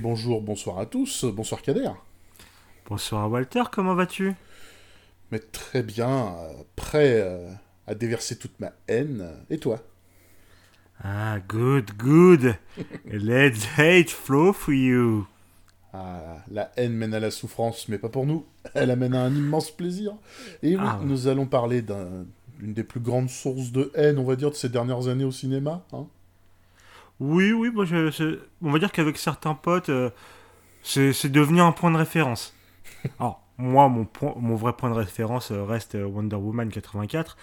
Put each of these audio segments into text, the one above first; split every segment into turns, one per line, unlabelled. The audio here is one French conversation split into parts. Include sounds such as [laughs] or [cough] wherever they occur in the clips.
Bonjour, bonsoir à tous, bonsoir Kader.
Bonsoir Walter, comment vas-tu?
Mais très bien, euh, prêt euh, à déverser toute ma haine. Et toi?
Ah, good, good. [laughs] Let hate flow for you.
Ah, la haine mène à la souffrance, mais pas pour nous. Elle amène à un immense plaisir. Et oui,
Ah.
nous allons parler d'une des plus grandes sources de haine, on va dire, de ces dernières années au cinéma. hein.
Oui, oui, moi, je- je- on va dire qu'avec certains potes, euh, c'est devenu un point de référence. [laughs] Alors, moi, mon, point- mon vrai point de référence euh, reste euh, Wonder Woman 84,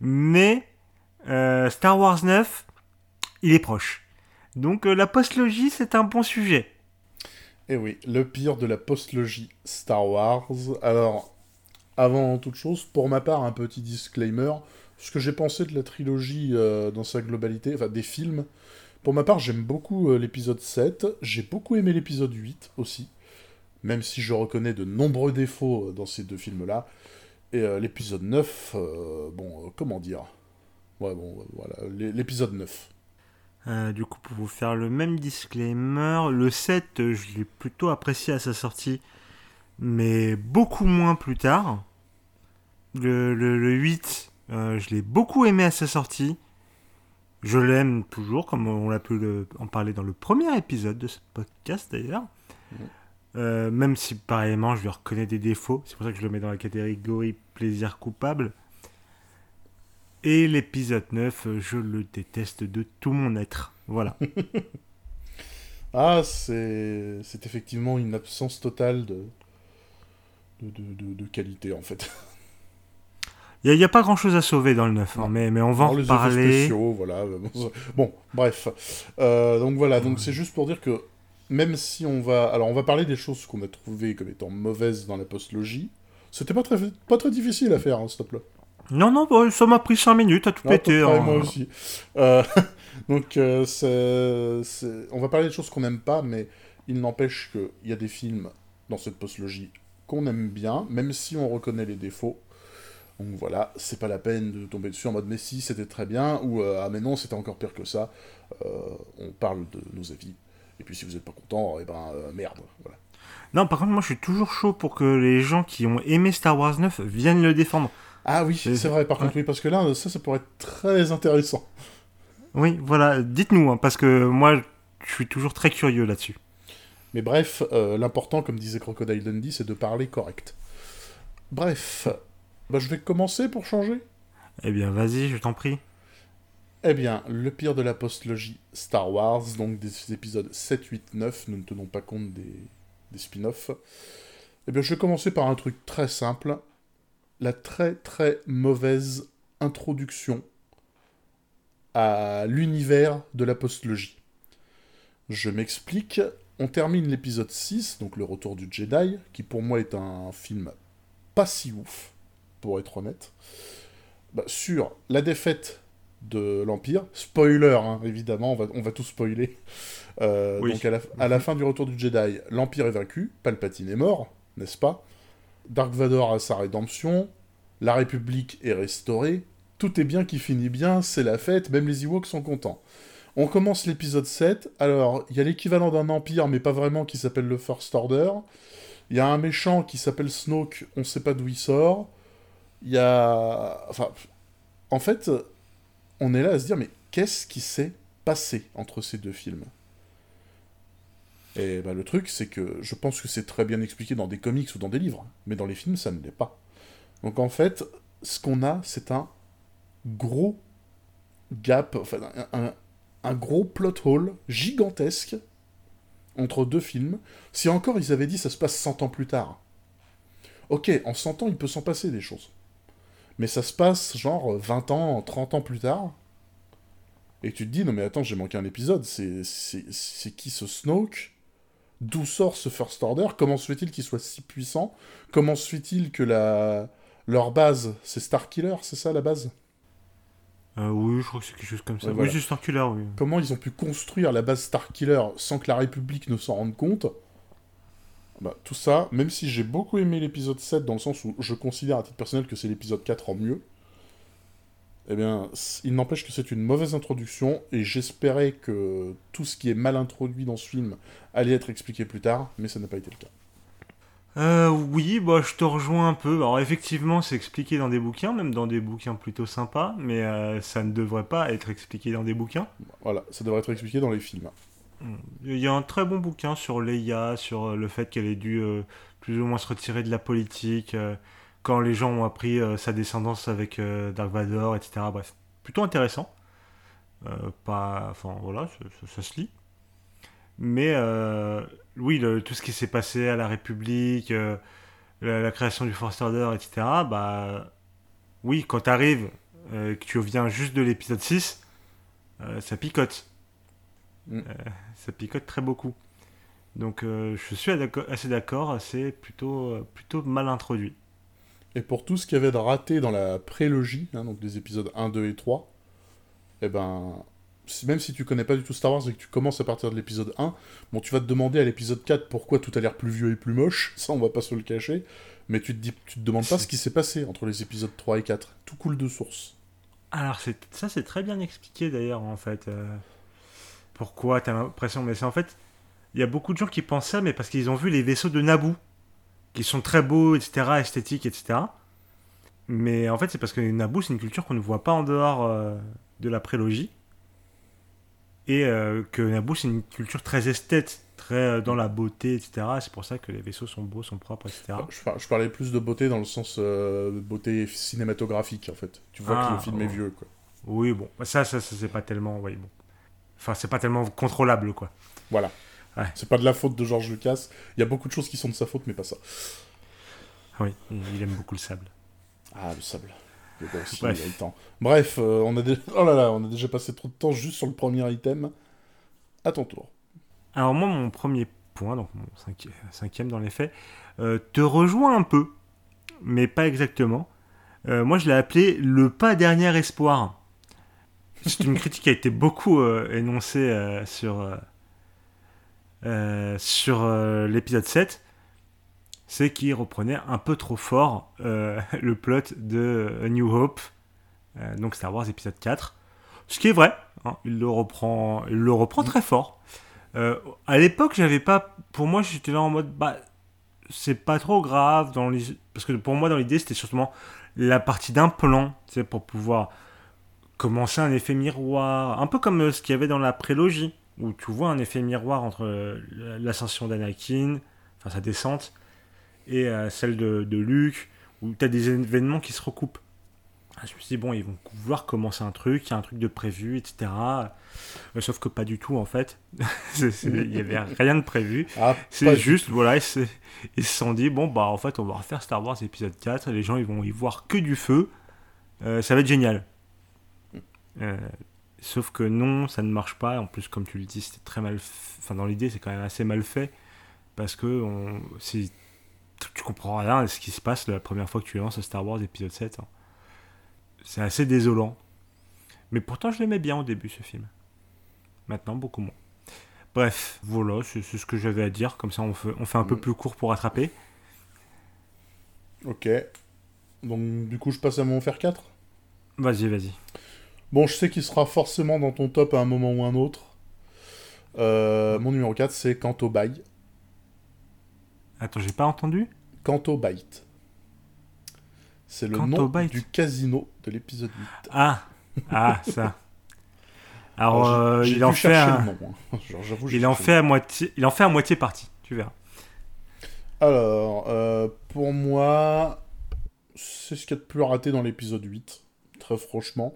mais euh, Star Wars 9, il est proche. Donc, euh, la postlogie, c'est un bon sujet.
Et oui, le pire de la postlogie Star Wars. Alors, avant toute chose, pour ma part, un petit disclaimer. Ce que j'ai pensé de la trilogie dans sa globalité, enfin des films. Pour ma part, j'aime beaucoup euh, l'épisode 7. J'ai beaucoup aimé l'épisode 8 aussi. Même si je reconnais de nombreux défauts euh, dans ces deux films-là. Et euh, l'épisode 9, euh, bon, comment dire? Ouais, bon, voilà, l'é- l'épisode 9.
Euh, du coup, pour vous faire le même disclaimer, le 7, euh, je l'ai plutôt apprécié à sa sortie, mais beaucoup moins plus tard. Le, le- le 8, euh, je l'ai beaucoup aimé à sa sortie. Je l'aime toujours, comme on l'a pu le- en parler dans le premier épisode de ce podcast d'ailleurs.
Mhm.
Euh, même si, pareillement, je lui reconnais des défauts. C'est pour ça que je le mets dans la catégorie plaisir coupable. Et l'épisode 9, euh, je le déteste de tout mon être. Voilà. [laughs]
Ah, c'est c'est effectivement une absence totale de, de- de qualité en fait.
Il n'y a, pas grand chose à sauver dans le 9, hein, mais, mais on va en
les effets
reparler.
spéciaux, voilà. Bon, ça- Bon, bref. Euh, donc voilà, donc c'est juste pour dire que même si on va, alors on va parler des choses qu'on a trouvées comme étant mauvaises dans la postlogie. C'était pas très pas très difficile à faire, hein, s'il te plaît.
Non, non, bah, ça m'a pris 5 minutes à tout péter.
près,
hein.
moi aussi. Euh, [laughs] donc, euh, c'est- c'est- on va parler des choses qu'on n'aime pas, mais il n'empêche qu'il y a des films dans cette postlogie qu'on aime bien, même si on reconnaît les défauts. Donc voilà, c'est pas la peine de tomber dessus en mode mais si c'était très bien ou euh, ah mais non c'était encore pire que ça. Euh, on parle de nos avis. Et puis si vous n'êtes pas content, eh ben euh, merde. Voilà.
Non, par contre, moi je suis toujours chaud pour que les gens qui ont aimé Star Wars 9 viennent le défendre.
Ah oui,
C'est-
vrai par contre oui parce que là ça ça pourrait être très intéressant.
Oui, voilà, dites-nous, hein, parce que moi je suis toujours très curieux là-dessus.
Mais bref, euh, l'important, comme disait Crocodile Dundee, c'est de parler correct. Bref, bah, je vais commencer pour changer.
Eh bien, vas-y, je t'en prie.
Eh bien, le pire de la postlogie Star Wars, donc des épisodes 7, 8, 9, nous ne tenons pas compte des, des spin-offs. Eh bien, je vais commencer par un truc très simple. La très très mauvaise introduction à l'univers de la postlogie. Je m'explique. On termine l'épisode 6, donc le retour du Jedi, qui pour moi est un film pas si ouf, pour être honnête, Bah, sur la défaite de l'Empire. Spoiler, hein, évidemment, on va, on va tout spoiler. Euh,
Oui.
Donc à la, à la fin du retour du Jedi, l'Empire est vaincu, Palpatine est mort, n'est-ce pas? Dark Vador a sa rédemption, la République est restaurée, tout est bien qui finit bien, c'est la fête, même les Ewoks sont contents. On commence l'épisode 7, alors il y a l'équivalent d'un Empire, mais pas vraiment, qui s'appelle le First Order. Il y a un méchant qui s'appelle Snoke, on sait pas d'où il sort. Il. Enfin, en fait, on est là à se dire, mais qu'est-ce qui s'est passé entre ces deux films? Et bah, le truc, c'est que je pense que c'est très bien expliqué dans des comics ou dans des livres, mais dans les films, ça ne l'est pas. Donc en fait, ce qu'on a, c'est un gros gap, enfin un- un gros plot hole gigantesque entre deux films. Si encore ils avaient dit ça se passe 100 ans plus tard. Ok, en 100 ans, il peut s'en passer des choses. Mais ça se passe genre 20 ans, 30 ans plus tard. Et tu te dis, non mais attends, j'ai manqué un épisode. C'est qui ce Snoke? D'où sort ce First Order? Comment se fait-il qu'il soit si puissant? Comment se fait-il que la... leur base, c'est Starkiller, c'est ça la base?
Euh, oui, je crois que c'est quelque chose comme ça.
Ouais, voilà.
Oui, c'est Starkiller, oui.
Comment ils ont pu construire la base Starkiller sans que la République ne s'en rende compte? Bah, Tout ça, même si j'ai beaucoup aimé l'épisode 7 dans le sens où je considère à titre personnel que c'est l'épisode 4 en mieux, Eh bien, il n'empêche que c'est une mauvaise introduction, et j'espérais que tout ce qui est mal introduit dans ce film allait être expliqué plus tard, mais ça n'a pas été le cas.
Euh, oui, bah, je te rejoins un peu. Alors, effectivement, c'est expliqué dans des bouquins, même dans des bouquins plutôt sympas, mais euh, ça ne devrait pas être expliqué dans des bouquins.
Voilà, ça devrait être expliqué dans les films.
Il y a un très bon bouquin sur Leia, sur euh, le fait qu'elle ait dû euh, plus ou moins se retirer de la politique, euh, quand les gens ont appris sa descendance avec Dark Vador, etc. Bref, plutôt intéressant. enfin voilà, ça, se lit. Mais oui, tout ce qui s'est passé à la République, la, la, création du Force Order, etc. Bah oui, quand t'arrives, que tu viens juste de l'épisode 6, ça picote. Mm. Euh, ça picote très beaucoup. Donc euh, je suis assez d'accord, c'est plutôt, euh, plutôt mal introduit.
Et pour tout ce qu'il y avait de raté dans la prélogie, hein, donc les épisodes 1, 2 et 3, eh ben, même si tu connais pas du tout Star Wars et que tu commences à partir de l'épisode 1, bon, tu vas te demander à l'épisode 4 pourquoi tout a l'air plus vieux et plus moche, [laughs] ça on va pas se le cacher, mais tu te, dis, tu te demandes pas ce qui s'est passé entre les épisodes 3 et 4. Tout coule de source.
Alors ça c'est très bien expliqué d'ailleurs en fait pourquoi t'as l'impression Mais c'est en fait, il y a beaucoup de gens qui pensent ça, mais parce qu'ils ont vu les vaisseaux de Naboo, qui sont très beaux, etc., esthétiques, etc. Mais en fait, c'est parce que Naboo, c'est une culture qu'on ne voit pas en dehors euh, de la prélogie. Et euh, que Naboo, c'est une culture très esthète, très euh, dans la beauté, etc. C'est pour ça que les vaisseaux sont beaux, sont propres, etc.
Je, parlais plus de beauté dans le sens de beauté cinématographique, en fait. Tu vois que le ah, film est vieux, quoi.
Oui, bon, ça, ça, ça c'est pas tellement. Oui, bon. Enfin, c'est pas tellement contrôlable, quoi.
Voilà. C'est pas de la faute de George Lucas. Il y a beaucoup de choses qui sont de sa faute, mais pas ça.
Oui, il aime beaucoup le sable.
Ah, le sable. Aussi, Bref, Bref euh, on, a déjà... [laughs] oh là là, on a déjà passé trop de temps juste sur le premier item. À ton tour.
Alors moi, mon premier point, donc mon cinquième, dans les faits, euh, te rejoint un peu, mais pas exactement. Euh, moi, je l'ai appelé le pas dernier espoir. C'est une critique qui a été beaucoup euh, énoncée euh, sur, euh, sur l'épisode 7. C'est qu'il reprenait un peu trop fort [laughs] le plot de A New Hope, donc Star Wars épisode 4. Ce qui est vrai, hein, il, le reprend, il le reprend très fort. à l'époque, j'avais pas. Pour moi, j'étais là en mode. Bah, c'est pas trop grave. Dans Parce que pour moi, dans l'idée, c'était surtout la partie d'un plan, c'est pour pouvoir commencer un effet miroir, un peu comme euh, ce qu'il y avait dans la prélogie, où tu vois un effet miroir entre euh, l'ascension d'Anakin, enfin sa descente, et euh, celle de, de Luke, où tu as des événements qui se recoupent. Ah, je me suis dit, bon, ils vont vouloir commencer un truc, il y a un truc de prévu, etc. sauf que pas du tout, en fait. [laughs] Il n'y avait rien de prévu. [laughs] Ah, c'est juste, voilà, ils se, sont dit, bon, bah, en fait, on va refaire Star Wars épisode 4, les gens, ils vont y voir que du feu. ça va être génial. Euh, sauf que non, ça ne marche pas. En plus, comme tu le dis, c'était très mal. Enfin, dans l'idée, c'est quand même assez mal fait. Parce que on... tu comprends rien de ce qui se passe la première fois que tu lances Star Wars épisode 7. Hein. C'est assez désolant. Mais pourtant, je l'aimais bien au début, ce film. Maintenant, beaucoup moins. Bref, voilà, c'est ce que j'avais à dire. Comme ça, on fait, on fait un peu mm. plus court pour rattraper.
Ok. Donc, du coup, je passe à mon fer 4
Vas-y, vas-y.
Bon, je sais qu'il sera forcément dans ton top à un moment ou un autre. Euh, mon numéro 4, c'est Canto Bay.
Attends, j'ai pas entendu
Canto Byte. C'est le nom du casino de l'épisode 8.
Ah, ah ça. Alors, euh, il en fait un... nom, hein. il en fait à moitié, il en fait à moitié partie. Tu verras.
Alors, euh, pour moi, c'est ce qu'il y a de plus raté dans l'épisode 8. Très franchement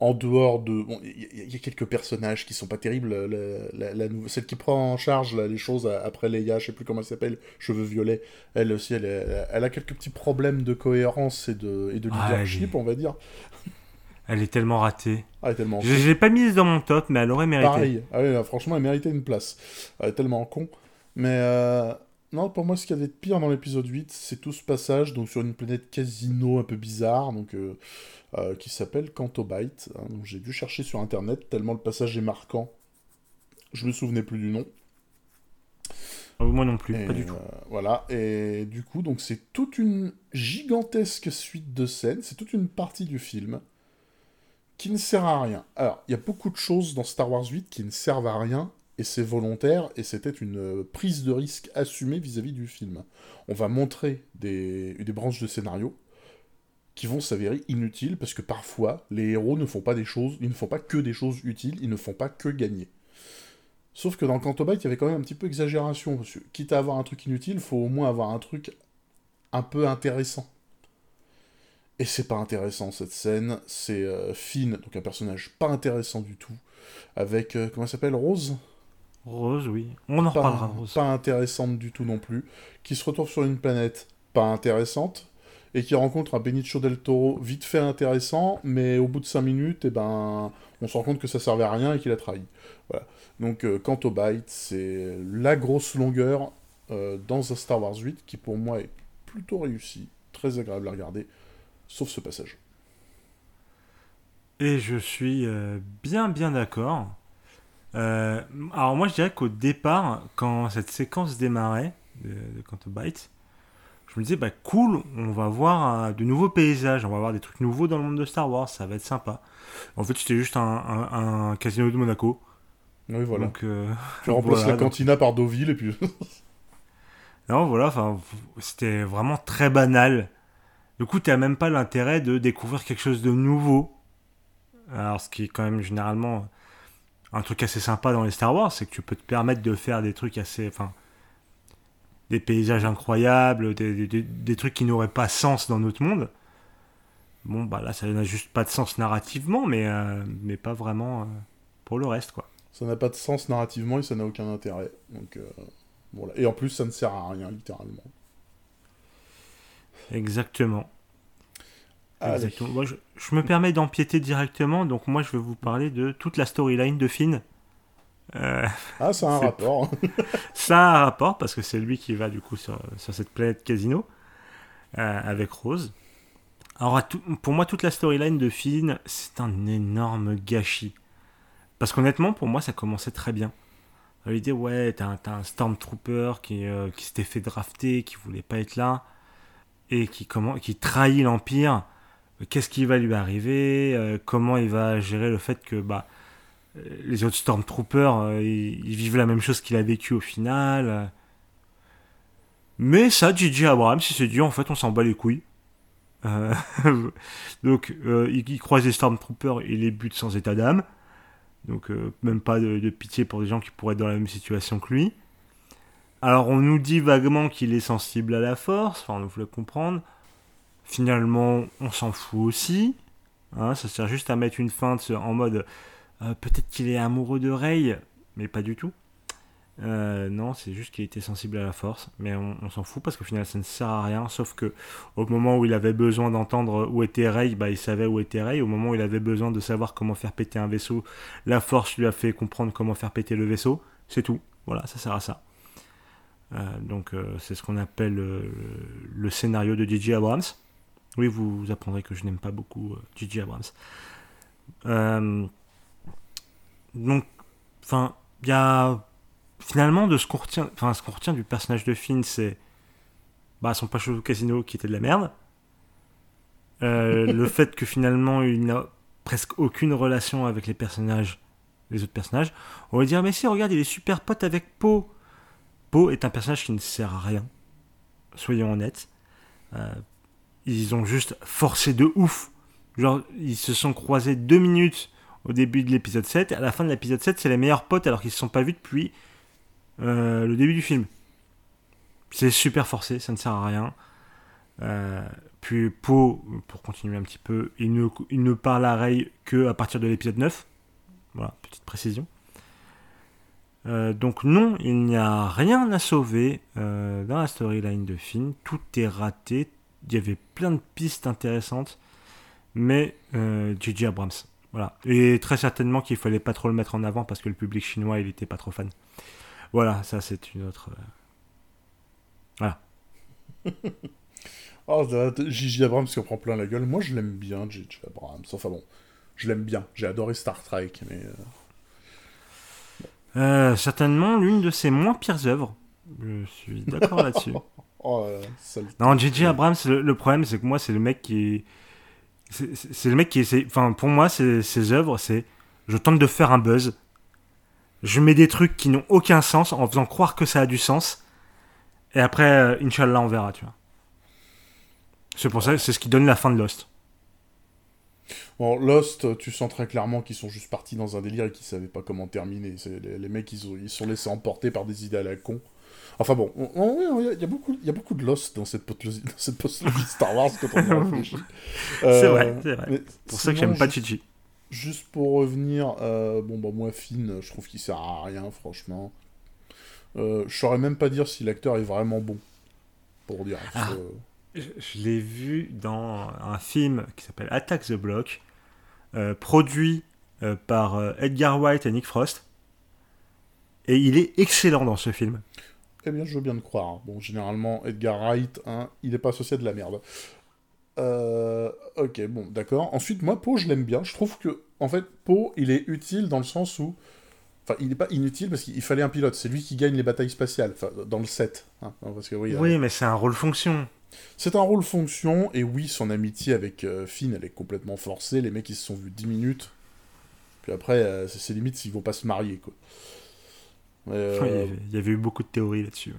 en dehors de... Bon, il y, a quelques personnages qui sont pas terribles. La, Celle qui prend en charge les choses après Leia, je sais plus comment elle s'appelle, cheveux violets, elle aussi, elle, elle, a quelques petits problèmes de cohérence et de, et de ah, leadership, on va dire.
Elle est tellement ratée.
Ah, elle est tellement
je l'ai pas mise dans mon top, mais elle aurait mérité.
Pareil. Ah franchement, elle méritait une place. Elle est tellement con. Mais euh, non, pour moi, ce qu'il y avait de pire dans l'épisode 8, c'est tout ce passage donc sur une planète casino un peu bizarre. Donc, euh, euh, qui s'appelle Cantobite. Hein, j'ai dû chercher sur internet tellement le passage est marquant. Je me souvenais plus du nom.
Ah, moi non plus, pas du tout.
Euh, voilà, et du coup, donc c'est toute une gigantesque suite de scènes, c'est toute une partie du film qui ne sert à rien. Alors, il y a beaucoup de choses dans Star Wars 8 qui ne servent à rien, et c'est volontaire, et c'était une prise de risque assumée vis-à-vis du film. On va montrer des, des branches de scénario qui vont s'avérer inutiles, parce que parfois, les héros ne font pas des choses, ils ne font pas que des choses utiles, ils ne font pas que gagner. Sauf que dans Canto Bight, il y avait quand même un petit peu exagération, parce que quitte à avoir un truc inutile, il faut au moins avoir un truc un peu intéressant. Et c'est pas intéressant cette scène, c'est euh, Finn, donc un personnage pas intéressant du tout, avec, euh, comment elle s'appelle, Rose?
Rose, oui. On en
pas,
reparlera Rose.
Pas intéressante du tout non plus, qui se retrouve sur une planète pas intéressante, et qui rencontre un Benicio del Toro vite fait intéressant, mais au bout de 5 minutes, eh ben, on se rend compte que ça servait à rien et qu'il a trahi. Voilà. Donc, euh, quant au Byte, c'est la grosse longueur euh, dans un Star Wars 8 qui pour moi est plutôt réussi, très agréable à regarder, sauf ce passage.
Et je suis euh, bien bien d'accord. Alors moi je dirais qu'au départ, quand cette séquence démarrait de, de Canto Bight, je me disais bah cool, on va voir euh, de nouveaux paysages, on va voir des trucs nouveaux dans le monde de Star Wars, ça va être sympa. En fait c'était juste un, un- un casino de Monaco.
Oui, voilà.
Donc, euh, [laughs]
tu remplaces
voilà,
la
donc-
cantina par Deauville et puis. [laughs]
Non, voilà, c'était vraiment très banal. Du coup, t'as même pas l'intérêt de découvrir quelque chose de nouveau. Alors, ce qui est quand même généralement un truc assez sympa dans les Star Wars, c'est que tu peux te permettre de faire des trucs assez. Enfin, des paysages incroyables, des, des- des- des trucs qui n'auraient pas sens dans notre monde. Bon, bah là, ça n'a juste pas de sens narrativement, mais, euh, mais pas vraiment euh, pour le reste, quoi.
ça n'a pas de sens narrativement et ça n'a aucun intérêt. Donc, euh, voilà. Et en plus, ça ne sert à rien, littéralement.
Exactement. Exactement. Moi, je, je me permets d'empiéter directement, donc moi je vais vous parler de toute la storyline de Finn. Euh,
Ah, ça a un rapport. [laughs]
ça a un rapport parce que c'est lui qui va du coup sur, sur cette planète casino euh, avec Rose. Alors tout- pour moi toute la storyline de Finn c'est un énorme gâchis. Parce qu'honnêtement pour moi ça commençait très bien. L'idée ouais t'as un, Stormtrooper qui, euh, qui s'était fait drafter, qui voulait pas être là et qui, comment, qui trahit l'Empire. Qu'est-ce qui va lui arriver? Comment il va gérer le fait que bah, les autres Stormtroopers, euh, ils, ils vivent la même chose qu'il a vécu au final. euh. Mais ça, J.J. Abrams, il s'est dit, en fait, on s'en bat les couilles. Euh, [laughs] donc, euh, il, croise les Stormtroopers et les bute sans état d'âme. Donc, euh, même pas de, pitié pour des gens qui pourraient être dans la même situation que lui. Alors, on nous dit vaguement qu'il est sensible à la force, enfin, on nous fait comprendre. Finalement, on s'en fout aussi. Hein, ça sert juste à mettre une feinte en mode euh, peut-être qu'il est amoureux de Rey, mais pas du tout. Euh, non, c'est juste qu'il était sensible à la force, mais on, s'en fout parce qu'au final ça ne sert à rien. Sauf que au moment où il avait besoin d'entendre où était Rey, bah, il savait où était Rey. Au moment où il avait besoin de savoir comment faire péter un vaisseau, la force lui a fait comprendre comment faire péter le vaisseau. C'est tout. Voilà, ça sert à ça. Euh, donc c'est ce qu'on appelle le scénario de J.J. Abrams. Oui, vous, apprendrez que je n'aime pas beaucoup J.J. Abrams. Donc, enfin, il y a finalement de ce qu'on retient, enfin, ce qu'on retient du personnage de Finn, c'est bah, son passage au casino qui était de la merde. Euh, le [laughs] fait que finalement il n'a presque aucune relation avec les personnages, les autres personnages. On va dire, mais si, regarde, il est super pote avec Poe. Poe est un personnage qui ne sert à rien. Soyons honnêtes. Euh, ils ont juste forcé de ouf. Genre, ils se sont croisés deux minutes au début de l'épisode 7. À la fin de l'épisode 7, c'est les meilleurs potes alors qu'ils se sont pas vus depuis euh, le début du film. C'est super forcé, ça ne sert à rien. Euh, puis Poe, pour continuer un petit peu, il ne, il ne parle à Rey que à partir de l'épisode 9. Voilà, petite précision. Euh, donc non, il n'y a rien à sauver dans la storyline de Finn. Tout est raté. Il y avait plein de pistes intéressantes, mais J.J. Abrams. Voilà. Et très certainement qu'il fallait pas trop le mettre en avant parce que le public chinois, il était pas trop fan. Voilà, ça c'est une autre. euh, [laughs]
Oh, J.J. Abrams qui en prend plein la gueule. Moi, je l'aime bien, J.J. Abrams. Enfin bon, je l'aime bien. J'ai adoré Star Trek, mais... euh,
Euh, certainement l'une de ses moins pires œuvres. Je suis d'accord là-dessus. [laughs]
Oh, là
Non, J.J. Abrams, le, le problème, c'est que moi, c'est le mec qui, C'est le mec qui essaie. Enfin, pour moi, ses œuvres, c'est je tente de faire un buzz. Je mets des trucs qui n'ont aucun sens en faisant croire que ça a du sens. Et après, euh, Inch'Allah, on verra, tu vois. C'est pour ça, c'est ce qui donne la fin de Lost.
Bon, Lost, tu sens très clairement qu'ils sont juste partis dans un délire et qu'ils savaient pas comment terminer. Les, les, mecs, ils, ont, ils sont laissés emporter par des idées à la con. Enfin bon, il y, a beaucoup, il y a beaucoup de Lost dans cette, postologie, Star Wars quand on [laughs] y réfléchit.
c'est vrai, euh, c'est vrai. pour ça que j'aime pas Chichi.
Juste pour revenir, euh, bon bah moi Finn, je trouve qu'il sert à rien, franchement. Euh, je saurais même pas dire si l'acteur est vraiment bon, pour dire.
Ah, je, l'ai vu dans un film qui s'appelle Attack the Block, produit par Edgar White et Nick Frost. Et il est excellent dans ce film.
Eh bien, je veux bien te croire. Bon, généralement, Edgar Wright, hein, il n'est pas associé à de la merde. Euh, ok, bon, d'accord. Ensuite, moi, Poe, je l'aime bien. Je trouve que, en fait, Poe, il est utile dans le sens où. Enfin, il n'est pas inutile parce qu'il fallait un pilote. C'est lui qui gagne les batailles spatiales, enfin, dans le set. Hein, parce que,
oui, oui mais c'est un rôle fonction.
C'est un rôle fonction, et oui, son amitié avec euh, Finn, elle est complètement forcée. Les mecs, ils se sont vus 10 minutes. Puis après, euh, c'est limite s'ils vont pas se marier, quoi.
Euh, il y avait eu beaucoup de théories là-dessus.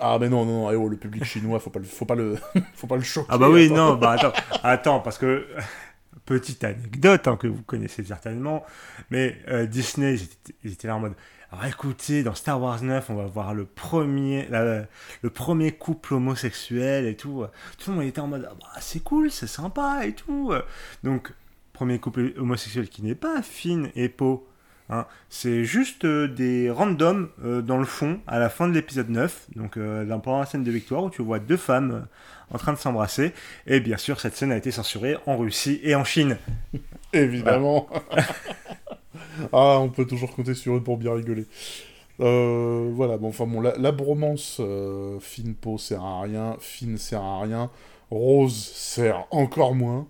Ah mais non non, non eh oh, le public chinois faut pas le faut pas le [laughs] faut pas le choquer.
Ah bah oui non bah attends attends parce que [laughs] petite anecdote hein, que vous connaissez certainement mais euh, Disney ils étaient, là en mode alors écoutez dans Star Wars 9 on va voir le premier le premier couple homosexuel et tout tout le monde était en mode ah bah, c'est cool c'est sympa et tout donc premier couple homosexuel qui n'est pas Finn et Poe Hein. C'est juste euh, des randoms euh, dans le fond à la fin de l'épisode 9, donc euh, dans la scène de victoire où tu vois deux femmes en train de s'embrasser. Et bien sûr, cette scène a été censurée en Russie et en Chine. [laughs]
Évidemment. [laughs] ah, on peut toujours compter sur eux pour bien rigoler. voilà, bon, enfin bon, la, bromance Finn Po sert à rien, Finn sert à rien, Rose sert encore moins.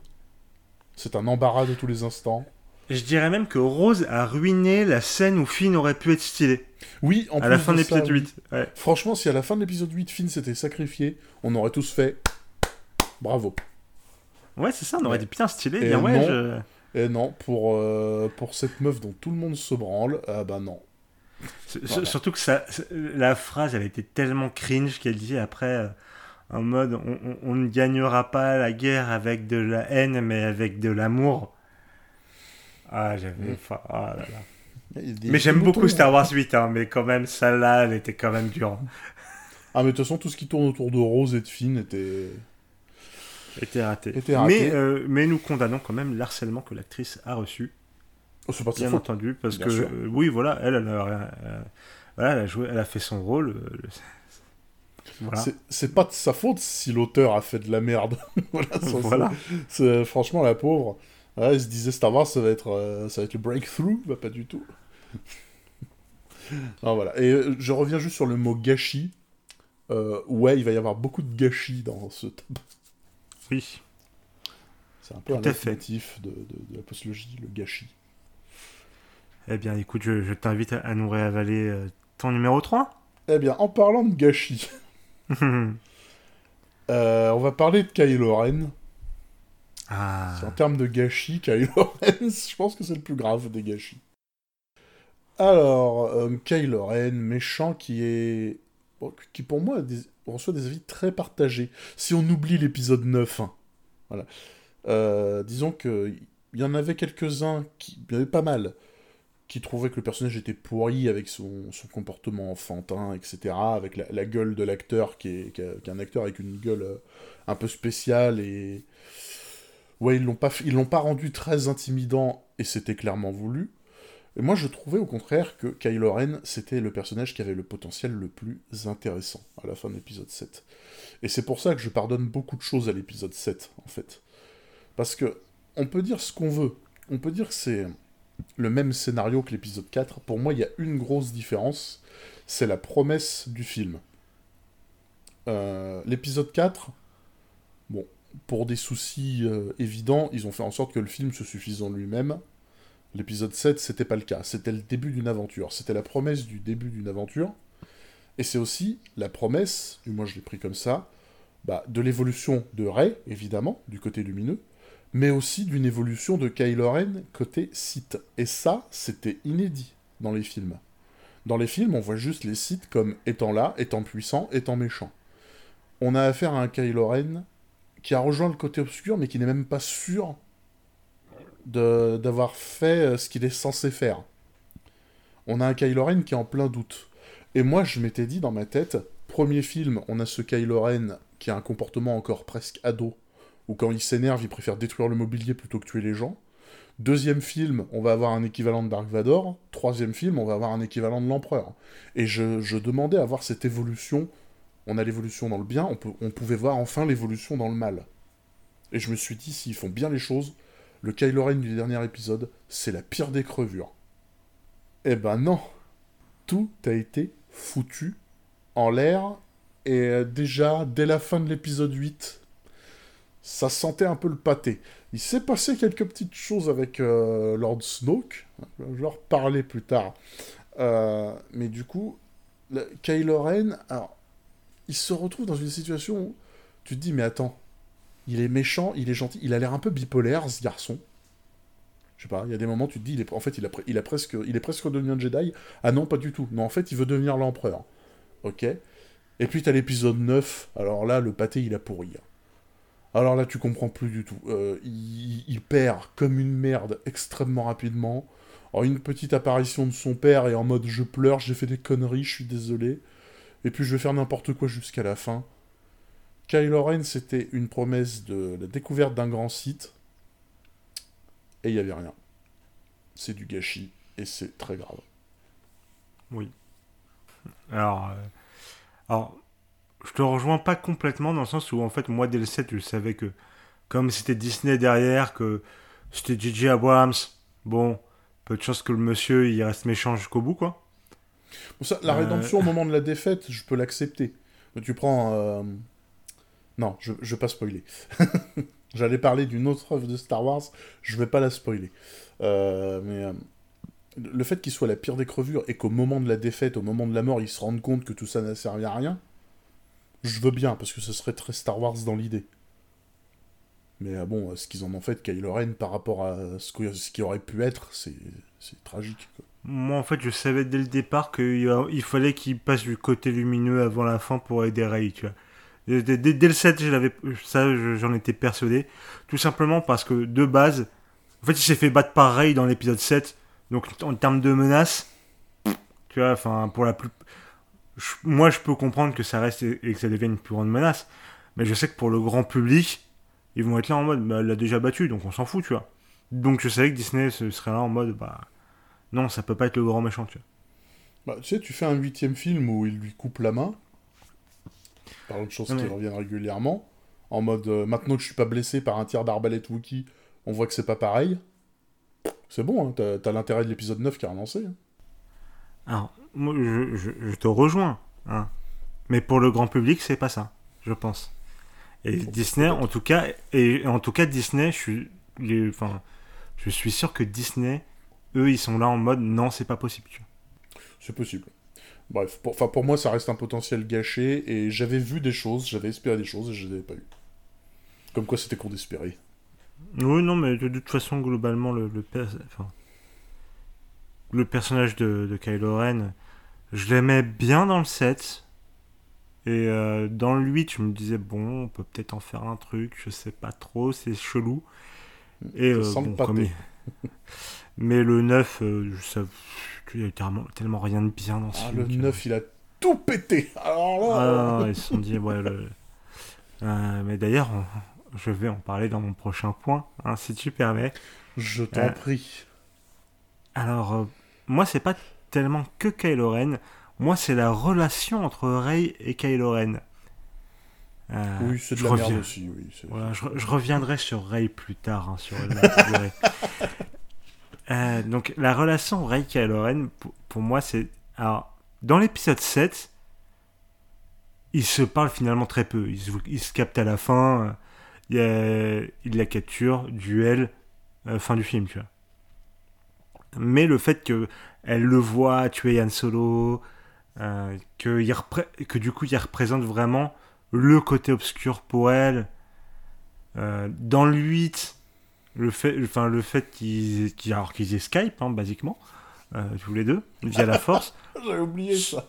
C'est un embarras de tous les instants.
Je dirais même que Rose a ruiné la scène où Finn aurait pu être stylé.
Oui,
en à la fin de l'épisode 8.
Franchement, si à la fin de l'épisode 8, Finn s'était sacrifié, on aurait tous fait bravo.
Ouais, c'est ça, on aurait dit putain stylé. Et, ouais,
non, et non, pour, euh, pour cette meuf dont tout le monde se branle, ah bah non.
Surtout que ça, la phrase, elle était tellement cringe qu'elle disait après, euh, en mode on, on, ne gagnera pas la guerre avec de la haine, mais avec de l'amour. Ah, j'avais. Enfin, ah là là. Mais j'aime beaucoup Star Wars 8, hein, mais quand même, celle-là, elle était quand même dure. [laughs]
Ah, mais de toute façon, tout ce qui tourne autour de Rose et de Finn était.
Était raté. Mais, euh, mais nous condamnons quand même l'harcèlement que l'actrice a reçu.
Oh, c'est pas
Bien entendu, parce que, euh, oui, voilà, elle, elle a, euh, voilà, elle a, joué, elle a fait son rôle. [laughs]
Voilà. C'est pas de sa faute si l'auteur a fait de la merde. [laughs] voilà, voilà. franchement, la pauvre. Ouais, il se disait Star Wars, ça va être, euh, ça va être le breakthrough. Bah, pas du tout. [laughs] ah, voilà. Et euh, je reviens juste sur le mot gâchis. Euh, ouais, il va y avoir beaucoup de gâchis dans ce
Oui.
C'est un peu un de, la postologie, le gâchis.
Eh bien, écoute, je, t'invite à, nous réavaler ton numéro 3.
Eh bien, en parlant de gâchis, [laughs] on va parler de Kylo Ren.
Ah.
En termes de gâchis, Kylo [laughs] Ren, je pense que c'est le plus grave des gâchis. Alors, euh, Kylo Ren, méchant qui est... qui pour moi reçoit des avis très partagés. Si on oublie l'épisode 9, hein. voilà. Euh, disons que il y en avait quelques-uns, qui... il y en avait pas mal, qui trouvaient que le personnage était pourri avec son, comportement enfantin, etc., avec la, gueule de l'acteur, qui qui, est un acteur avec une gueule euh, un peu spéciale et ouais, ils l'ont pas, ils l'ont pas rendu très intimidant et c'était clairement voulu. Et moi, je trouvais au contraire que Kylo Ren, c'était le personnage qui avait le potentiel le plus intéressant à la fin de l'épisode 7. Et c'est pour ça que je pardonne beaucoup de choses à l'épisode 7, en fait. Parce que, on peut dire ce qu'on veut. On peut dire que c'est le même scénario que l'épisode 4. Pour moi, il y a une grosse différence. C'est la promesse du film. Euh, l'épisode 4, bon, pour des soucis euh, évidents, ils ont fait en sorte que le film se suffise en lui-même. L'épisode 7, c'était pas le cas. C'était le début d'une aventure. C'était la promesse du début d'une aventure. Et c'est aussi la promesse, du moins je l'ai pris comme ça, bah, de l'évolution de Rey, évidemment, du côté lumineux, mais aussi d'une évolution de Kylo Ren côté Sith. Et ça, c'était inédit dans les films. Dans les films, on voit juste les Sith comme étant là, étant puissants, étant méchants. On a affaire à un Kylo Ren qui a rejoint le côté obscur, mais qui n'est même pas sûr d'avoir fait euh, ce qu'il est censé faire. On a un Kylo Ren qui est en plein doute. Et moi, je m'étais dit dans ma tête, premier film, on a ce Kylo Ren qui a un comportement encore presque ado, où quand il s'énerve, il préfère détruire le mobilier plutôt que tuer les gens. Deuxième film, on va avoir un équivalent de Dark Vador. Troisième film, on va avoir un équivalent de l'Empereur. Et je, demandais à voir cette évolution. On a l'évolution dans le bien, on, pouvait voir enfin l'évolution dans le mal. Et je me suis dit, s'ils font bien les choses, le Kylo Ren du dernier épisode, c'est la pire des crevures. Eh ben non Tout a été foutu en l'air, et déjà, dès la fin de l'épisode 8, ça sentait un peu le pâté. Il s'est passé quelques petites choses avec euh, Lord Snoke, je leur parler plus tard. Euh, mais du coup, Kylo Ren, alors, il se retrouve dans une situation où tu te dis, mais attends, il est méchant, il est gentil, il a l'air un peu bipolaire, ce garçon. Je sais pas, il y a des moments, tu te dis, il est, en fait, il, a, presque, il est presque devenu un Jedi. Ah non, pas du tout. Non, en fait, il veut devenir l'empereur. Ok Et puis, t'as l'épisode 9. Alors là, le pâté, il a pourri. Alors là, tu comprends plus du tout. Euh, il, perd comme une merde extrêmement rapidement. Alors, une petite apparition de son père et en mode je pleure, j'ai fait des conneries, je suis désolé. Et puis je vais faire n'importe quoi jusqu'à la fin. Kylo Ren, c'était une promesse de la découverte d'un grand site. Et il n'y avait rien. C'est du gâchis et c'est très grave.
Oui. Alors, euh, alors, je te rejoins pas complètement dans le sens où en fait moi dès le 7 je savais que comme c'était Disney derrière, que c'était J.J. Abrams, bon, peu de chance que le monsieur il reste méchant jusqu'au bout quoi.
Ça, la euh. rédemption au moment de la défaite, je peux l'accepter. Tu prends euh, non, je, je vais pas spoiler. [laughs] J'allais parler d'une autre œuvre de Star Wars, je vais pas la spoiler. Euh, mais euh, le fait qu'il soit la pire des crevures et qu'au moment de la défaite, au moment de la mort, il se rende compte que tout ça n'a servi à rien, je veux bien, parce que ce serait très Star Wars dans l'idée. Mais euh, bon, ce qu'ils en ont fait Kylo Ren par rapport à ce, ce qui aurait pu être, c'est tragique.
Moi, en fait, je savais dès le départ qu'il fallait qu'il passe du côté lumineux avant la fin pour aider Rey, tu vois. Dès, le 7, ça, j'en étais persuadé. Tout simplement parce que, de base, en fait, il s'est fait battre par Ray dans l'épisode 7. Donc, en termes de menaces, tu vois, enfin, pour la plus. moi, je peux comprendre que ça reste et que ça devienne une plus grande menace. Mais je sais que pour le grand public, ils vont être là en mode, bah, elle l'a déjà battu, donc on s'en fout, tu vois. Donc, je savais que Disney serait là en mode, bah. Non, ça peut pas être le grand méchant, tu
vois. Bah, tu sais, tu fais un huitième film où il lui coupe la main par de choses qui reviennent régulièrement. En mode, euh, maintenant que je suis pas blessé par un tir d'arbalète Wookie, on voit que c'est pas pareil. C'est bon, hein, t'as, l'intérêt de l'épisode 9 qui a relancé. Hein.
Alors, moi, je, te rejoins. Hein. Mais pour le grand public, c'est pas ça, je pense. Et Disney, en tout cas, et en tout cas, Disney, je suis, enfin, je suis sûr que Disney, eux, ils sont là en mode, non, c'est pas possible.
C'est possible. Bref, pour, pour moi, ça reste un potentiel gâché, et j'avais vu des choses, j'avais espéré des choses, et je les avais pas eues. Comme quoi, c'était qu'on d'espérer.
Oui, non, mais de, toute façon, globalement, le, le, enfin, le personnage de, de, Kylo Ren, je l'aimais bien dans le 7. Et euh, dans le 8, je me disais, bon, on peut peut-être en faire un truc, je sais pas trop, c'est chelou. Et, euh, [laughs] mais le 9, euh, ça, il y a tellement, tellement rien de bien dans ce
ah, Le 9, il a tout pété. [laughs] Alors là...
Ah, ils se sont dit, ouais, le... Euh, mais d'ailleurs, je vais en parler dans mon prochain point, hein, si tu permets.
Je t'en prie.
Alors, moi, c'est pas tellement que Kylo Ren. Moi, c'est la relation entre Rey et Kylo Ren.
oui, c'est de la merde aussi. Oui,
voilà, je, reviendrai sur Rey plus tard. Hein, sur [laughs] Euh, donc la relation Rey et Ren, pour, moi, c'est... Alors, dans l'épisode 7, ils se parlent finalement très peu. Ils se, captent à la fin. Euh, il, la capture, duel, euh, fin du film, tu vois. Mais le fait que elle le voit tuer Yann Solo, que, que du coup il représente vraiment le côté obscur pour elle. dans le 8, le fait, enfin, le fait qu'ils alors qu'ils aient Skype, hein, basiquement, euh, tous les deux, via la force. [laughs]
J'avais oublié ça.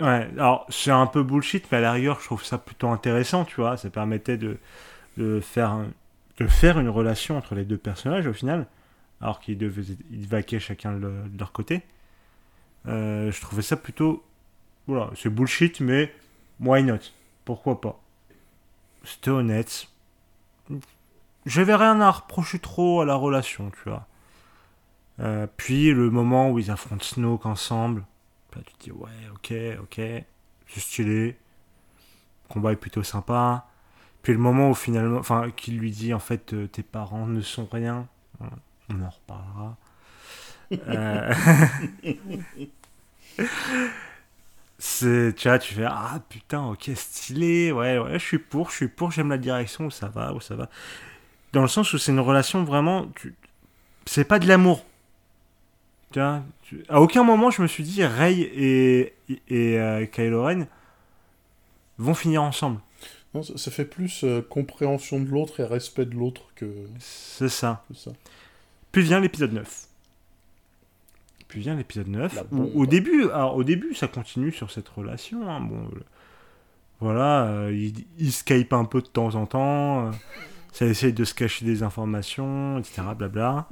Ouais, alors c'est un peu bullshit, mais à la rigueur, je trouve ça plutôt intéressant, tu vois. Ça permettait de, de, faire, de faire une relation entre les deux personnages au final, alors qu'ils devaient ils vaquaient chacun de, le- de leur côté. Euh, je trouvais ça plutôt. Voilà, c'est bullshit, mais why not? Pourquoi pas? C'était honnête. J'avais rien à reprocher trop à la relation, tu vois. Euh, puis le moment où ils affrontent Snoke ensemble, là tu te dis ouais, ok, ok, c'est stylé. Le combat est plutôt sympa. Puis le moment où finalement, enfin, qu'il lui dit en fait euh, tes parents ne sont rien. Voilà, On en reparlera. Euh, [laughs] [laughs] c'est, tu vois, tu fais ah putain, ok, stylé, ouais, ouais, je suis pour, je suis pour, j'aime la direction où ça va, où ça va. Dans le sens où c'est une relation vraiment, tu... c'est pas de l'amour. Tu vois, tu- à aucun moment je me suis dit Rey et, et euh, Kylo Ren vont finir ensemble.
Non, ça, ça fait plus euh, compréhension de l'autre et respect de l'autre que,
C'est ça.
ça.
Puis vient l'épisode 9. Puis vient l'épisode 9.
La
où,
bombe.
au début, alors, au début, ça continue sur cette relation. hein, Bon, voilà, euh, il, il Skype un peu de temps en temps. euh, ça essaye de se cacher des informations, etc. Blabla.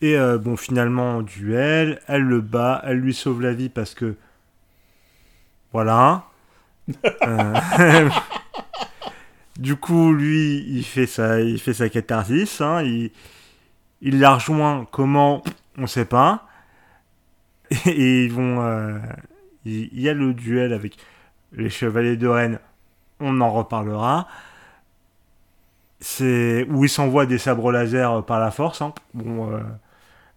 Et euh, bon, finalement, duel, elle le bat, elle lui sauve la vie parce que. Voilà. [laughs] Du coup, lui, il fait sa, il fait sa catharsis. hein, il, il la rejoint. Comment? On sait pas. [laughs] Et ils vont. euh, il, y a le duel avec les chevaliers de Rennes. On en reparlera. C'est où ils s'envoient des sabres laser par la force. hein. Bon, euh,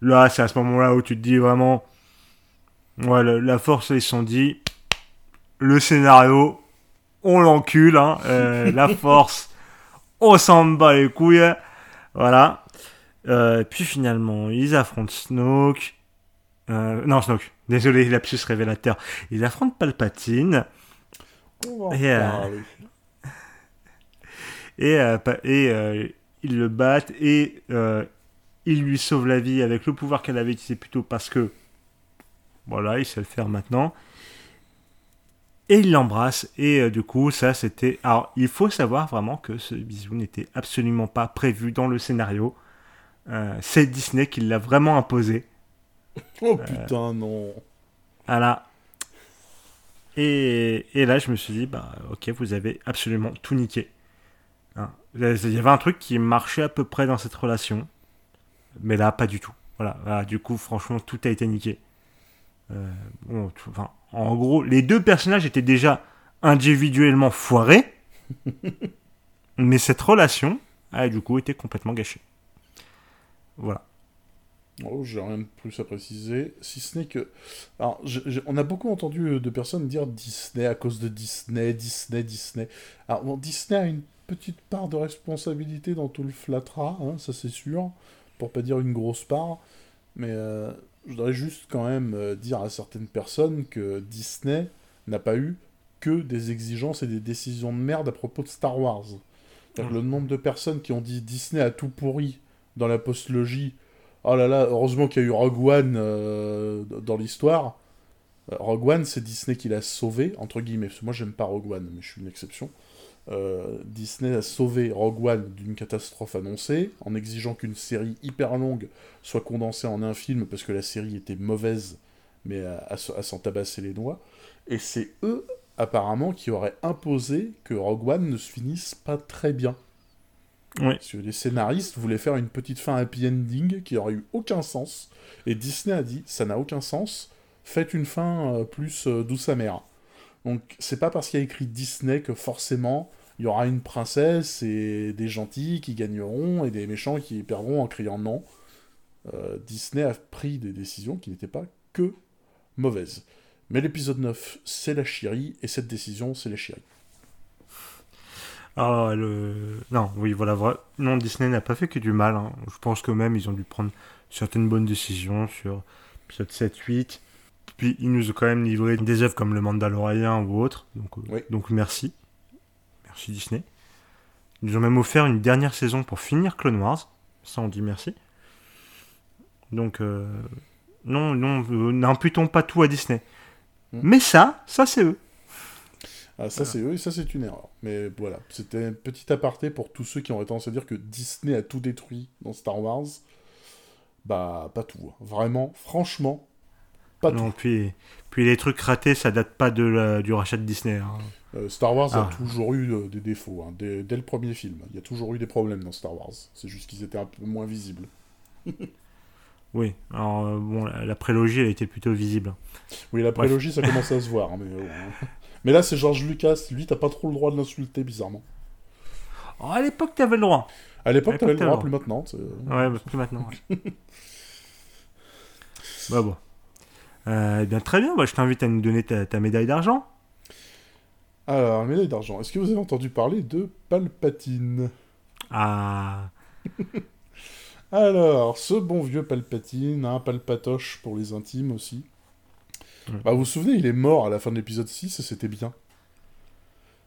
là, c'est à ce moment-là où tu te dis vraiment. Ouais, le- la force, ils se sont dit. Le scénario, on l'encule. hein, euh, la [laughs] force, on s'en bat les couilles. Voilà. Euh, puis finalement, ils affrontent Snoke. Euh, non, Snoke. Désolé, lapsus révélateur. Ils affrontent Palpatine. Et, euh. [laughs] Et, ils le battent. Et ils lui sauvent la vie avec le pouvoir qu'elle avait utilisé plus tôt parce que. Voilà, il sait le faire maintenant. Et il l'embrasse. Et euh, du coup, ça, c'était. Alors, il faut savoir vraiment que ce bisou n'était absolument pas prévu dans le scénario. Euh, c'est Disney qui l'a vraiment imposé.
Oh putain, non.
Voilà. Et, et là, je me suis dit, bah, ok, vous avez absolument tout niqué. Hein. Il y avait un truc qui marchait à peu près dans cette relation, mais là, pas du tout. Voilà, Voilà, du coup, franchement, tout a été niqué. Euh, bon, tout- enfin, en gros, les deux personnages étaient déjà individuellement foirés, [laughs] mais cette relation a du coup été complètement gâchée. Voilà.
Oh, j'ai rien de plus à préciser, si ce n'est que... Alors, je- je- on a beaucoup entendu euh, de personnes dire Disney à cause de Disney, Disney, Disney. Alors, bon, Disney a une petite part de responsabilité dans tout le flattra, hein, ça c'est sûr, pour pas dire une grosse part, mais euh, je voudrais juste quand même euh, dire à certaines personnes que Disney n'a pas eu que des exigences et des décisions de merde à propos de Star Wars. Que Le nombre de personnes qui ont dit Disney a tout pourri dans la postlogie Oh là là, heureusement qu'il y a eu Rogue One euh, dans l'histoire. Euh, Rogue One, c'est Disney qui l'a sauvé, entre guillemets, parce que moi j'aime pas Rogue One, mais je suis une exception. Euh, Disney a sauvé Rogue One d'une catastrophe annoncée, en exigeant qu'une série hyper longue soit condensée en un film, parce que la série était mauvaise, mais à, s'en tabasser les doigts. Et c'est eux, apparemment, qui auraient imposé que Rogue One ne se finisse pas très bien.
Oui.
Parce que les scénaristes voulaient faire une petite fin happy ending qui aurait eu aucun sens. Et Disney a dit, ça n'a aucun sens, faites une fin euh, plus euh, douce amère. Donc c'est pas parce qu'il y a écrit Disney que forcément il y aura une princesse et des gentils qui gagneront et des méchants qui perdront en criant non. Euh, Disney a pris des décisions qui n'étaient pas que mauvaises. Mais l'épisode 9, c'est la chérie, et cette décision, c'est la chérie.
Ah, le... Non, oui, voilà. vra- Non, Disney n'a pas fait que du mal. hein. Je pense que même ils ont dû prendre certaines bonnes décisions sur épisode 7, 8. Puis ils nous ont quand même livré des œuvres comme Le Mandalorian ou autre. Donc, euh,
Oui.
donc merci. Merci Disney. Ils nous ont même offert une dernière saison pour finir Clone Wars. Ça, on dit merci. Donc, euh, non, non, euh, n'imputons pas tout à Disney.
Mm.
Mais ça, ça c'est eux.
Ah, ça, c'est eux et ça, c'est une erreur. Mais voilà, c'était un petit aparté pour tous ceux qui auraient tendance à dire que Disney a tout détruit dans Star Wars. Bah, pas tout. hein. Vraiment, franchement, pas
non, puis, puis les trucs ratés, ça date pas de la- du rachat de Disney. hein.
tout. Euh, Star Wars
Ah.
a toujours eu euh, des défauts, hein, dès, dès le premier film. Il y a toujours eu des problèmes dans Star Wars. C'est juste qu'ils étaient un peu moins visibles. [laughs]
Oui, alors euh, bon, la, la prélogie, elle était plutôt visible.
Oui, la prélogie, ça commence à se voir. hein, mais. [laughs] mais là, c'est George Lucas. Lui, t'as pas trop le droit de l'insulter, bizarrement.
Oh, à l'époque, t'avais le droit.
À l'époque, t'avais le droit,
t'avais
plus maintenant.
Ouais, bah, plus maintenant. ouais. [laughs] bah bon. Euh, eh bien, très bien, bah, je t'invite à nous donner ta, ta médaille d'argent.
Alors, médaille d'argent. Est-ce que vous avez entendu parler de Palpatine?
Ah, [laughs]
Alors, ce bon vieux Palpatine, un Palpatoche pour les intimes aussi. Bah, vous vous souvenez, il est mort à la fin de l'épisode 6 et c'était bien.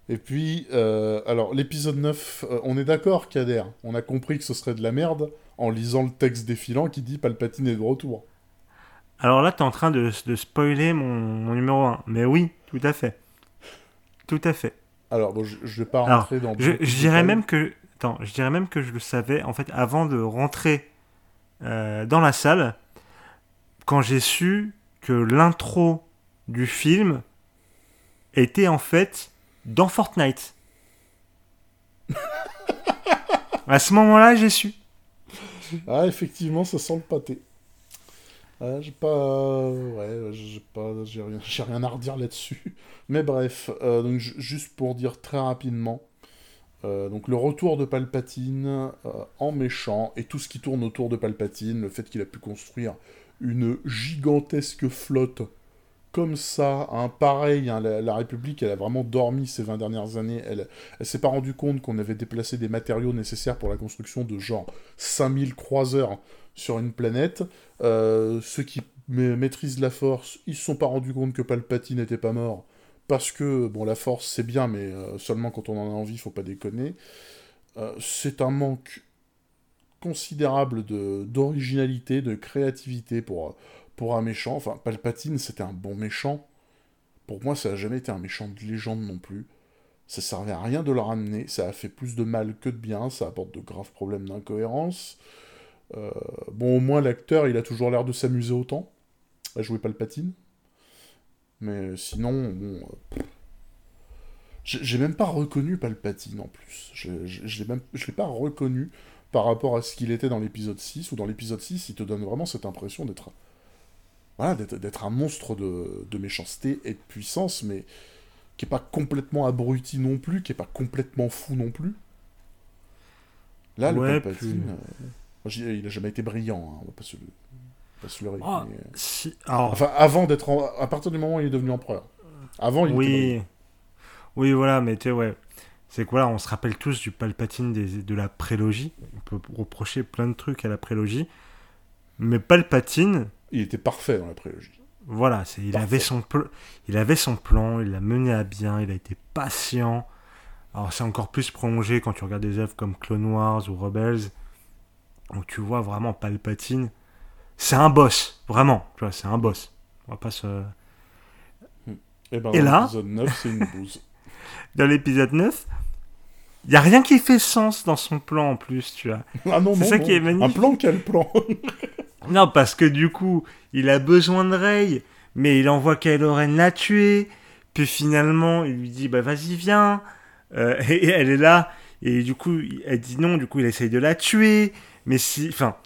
Et puis, euh, alors, l'épisode 9, euh, on est d'accord, Kader On a compris que ce serait de la merde en lisant le texte défilant qui dit Palpatine est de retour.
alors là, t'es en train de, de spoiler mon, mon numéro 1. Mais oui, tout à fait. Tout à fait.
Alors, bon, je, je vais pas
Alors,
rentrer dans...
Je, dirais même que. Attends, je dirais même que je le savais, en fait, avant de rentrer euh, dans la salle, quand j'ai su que l'intro du film était en fait dans Fortnite. [laughs] à ce moment-là, j'ai su.
Ah, effectivement, ça sent le pâté. Ah, j'ai pas... Ouais, j'ai pas... J'ai rien... j'ai rien à redire là-dessus. Mais bref, euh, donc ju- juste pour dire très rapidement, euh, donc le retour de Palpatine euh, en méchant, et tout ce qui tourne autour de Palpatine, le fait qu'il a pu construire une gigantesque flotte. Comme ça, pareil, hein, la, République, elle a vraiment dormi ces 20 dernières années, elle, elle s'est pas rendu compte qu'on avait déplacé des matériaux nécessaires pour la construction de genre 5000 croiseurs sur une planète, euh, ceux qui ma- maîtrisent la force, ils se sont pas rendus compte que Palpatine n'était pas mort, parce que, bon, la force c'est bien, mais euh, seulement quand on en a envie, faut pas déconner. Euh, c'est un manque considérable d'originalité, de créativité pour, pour un méchant. Enfin, Palpatine, c'était un bon méchant. Pour moi, ça a jamais été un méchant de légende non plus. Ça servait à rien de le ramener, ça a fait plus de mal que de bien, ça apporte de graves problèmes d'incohérence. Euh, bon, au moins, l'acteur, il a toujours l'air de s'amuser autant à jouer Palpatine. Mais sinon, bon... euh. J'ai même pas reconnu Palpatine en plus. Je, je, je l'ai pas reconnu par rapport à ce qu'il était dans l'épisode 6, ou dans l'épisode 6, il te donne vraiment cette impression d'être voilà, d'être, d'être un monstre de, de méchanceté et de puissance, mais qui est pas complètement abruti non plus, qui est pas complètement fou non plus. Là, le
Ouais,
Palpatine,
puis-
euh, il a jamais été brillant, hein, on va pas se, pas se leurrer.
Ah,
mais, euh,
si, alors,
Enfin, avant d'être... en- À partir du moment où il est devenu empereur. Avant, il était
oui,
brillant.
oui, voilà, mais tu sais, ouais. C'est que voilà, on se rappelle tous du Palpatine des, de la prélogie. On peut reprocher plein de trucs à la prélogie. Mais Palpatine,
Il était parfait dans la prélogie.
Voilà, c'est, il,
Parfait.
avait son il avait son plan, il l'a mené à bien, il a été patient. Alors c'est encore plus prolongé quand tu regardes des œuvres comme Clone Wars ou Rebels, où tu vois vraiment Palpatine. C'est un boss, vraiment, tu vois, c'est un boss. On va pas se...
Et, ben,
Et là
l'épisode 9, c'est une bouse.
Dans l'épisode 9, il y a rien qui fait sens dans son plan en plus, tu vois.
Ah non,
C'est ça
non.
qui est magnifique.
Un plan, quel plan? [laughs]
Non, parce que du coup, il a besoin de Rey, mais il envoie Kylo Ren la tuer. Puis finalement, il lui dit bah vas-y viens. Euh, [laughs] et elle est là et du coup, elle dit non. Du coup, il essaye de la tuer. Mais si, enfin,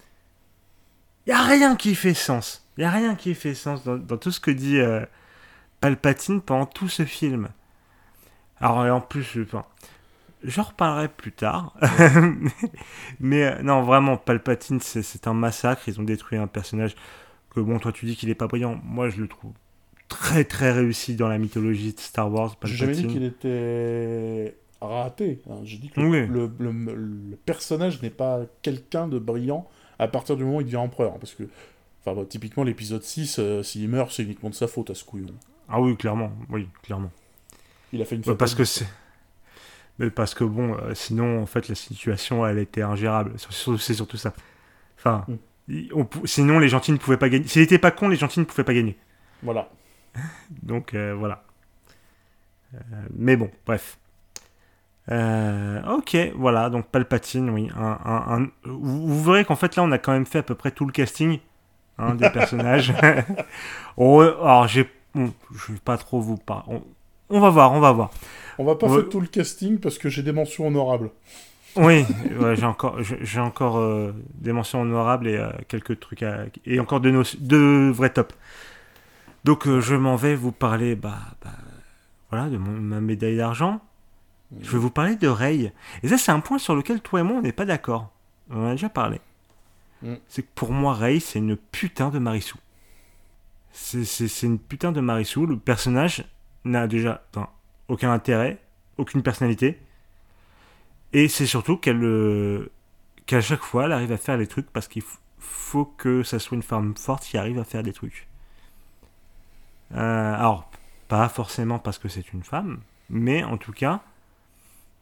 il y a rien qui fait sens. Il y a rien qui fait sens dans, dans tout ce que dit euh, Palpatine pendant tout ce film. Alors et en plus, je- enfin, j'en reparlerai plus tard. [laughs] Mais euh, non, vraiment, Palpatine, c'est c'est un massacre. Ils ont détruit un personnage que, bon, toi, tu dis qu'il est pas brillant. Moi, je le trouve très, très réussi dans la mythologie de Star Wars.
J'ai jamais dit qu'il était raté. hein. J'ai dit que
Oui.
le, le- le personnage n'est pas quelqu'un de brillant à partir du moment où il devient empereur. Parce que, enfin, bah, typiquement, l'épisode 6, euh, s'il meurt, c'est uniquement de sa faute à ce couillon.
Ah oui, clairement. Oui, clairement.
Il a fait une faute.
parce que c'est. Mais parce que bon, euh, sinon, en fait, la situation, elle était ingérable. C'est surtout ça. Enfin,
Mm.
on sinon, les gentils ne pouvaient pas gagner. S'il n'était pas con, les gentils ne pouvaient pas gagner.
Voilà. [laughs]
Donc, euh, voilà. Euh, mais bon, bref. Euh, ok, voilà, donc Palpatine, oui. Un, un- un- Vous, vous verrez qu'en fait, là, on a quand même fait à peu près tout le casting hein, des [laughs] personnages. [laughs] Alors, j'ai. bon, je vais pas trop vous parler. On... on va voir, on va voir.
On va pas
Ouais.
faire tout le casting parce que j'ai des mentions honorables.
Oui, ouais, j'ai encore, j'ai encore euh, des mentions honorables et euh, quelques trucs à- et encore deux, deux vrais tops. Donc euh, je m'en vais vous parler, bah, bah, voilà, de mon- ma médaille d'argent. Je vais vous parler de Rey. Et ça, c'est un point sur lequel toi et moi, on n'est pas d'accord. On en a déjà parlé.
Mm.
C'est que pour moi, Rey, c'est une putain de Marissou. C'est- C'est c'est une putain de Marissou. Le personnage n'a déjà aucun intérêt, aucune personnalité. Et c'est surtout qu'elle, euh, qu'à chaque fois, elle arrive à faire les trucs parce qu'il faut que ça soit une femme forte qui arrive à faire des trucs. Euh, alors, pas forcément parce que c'est une femme, mais en tout cas,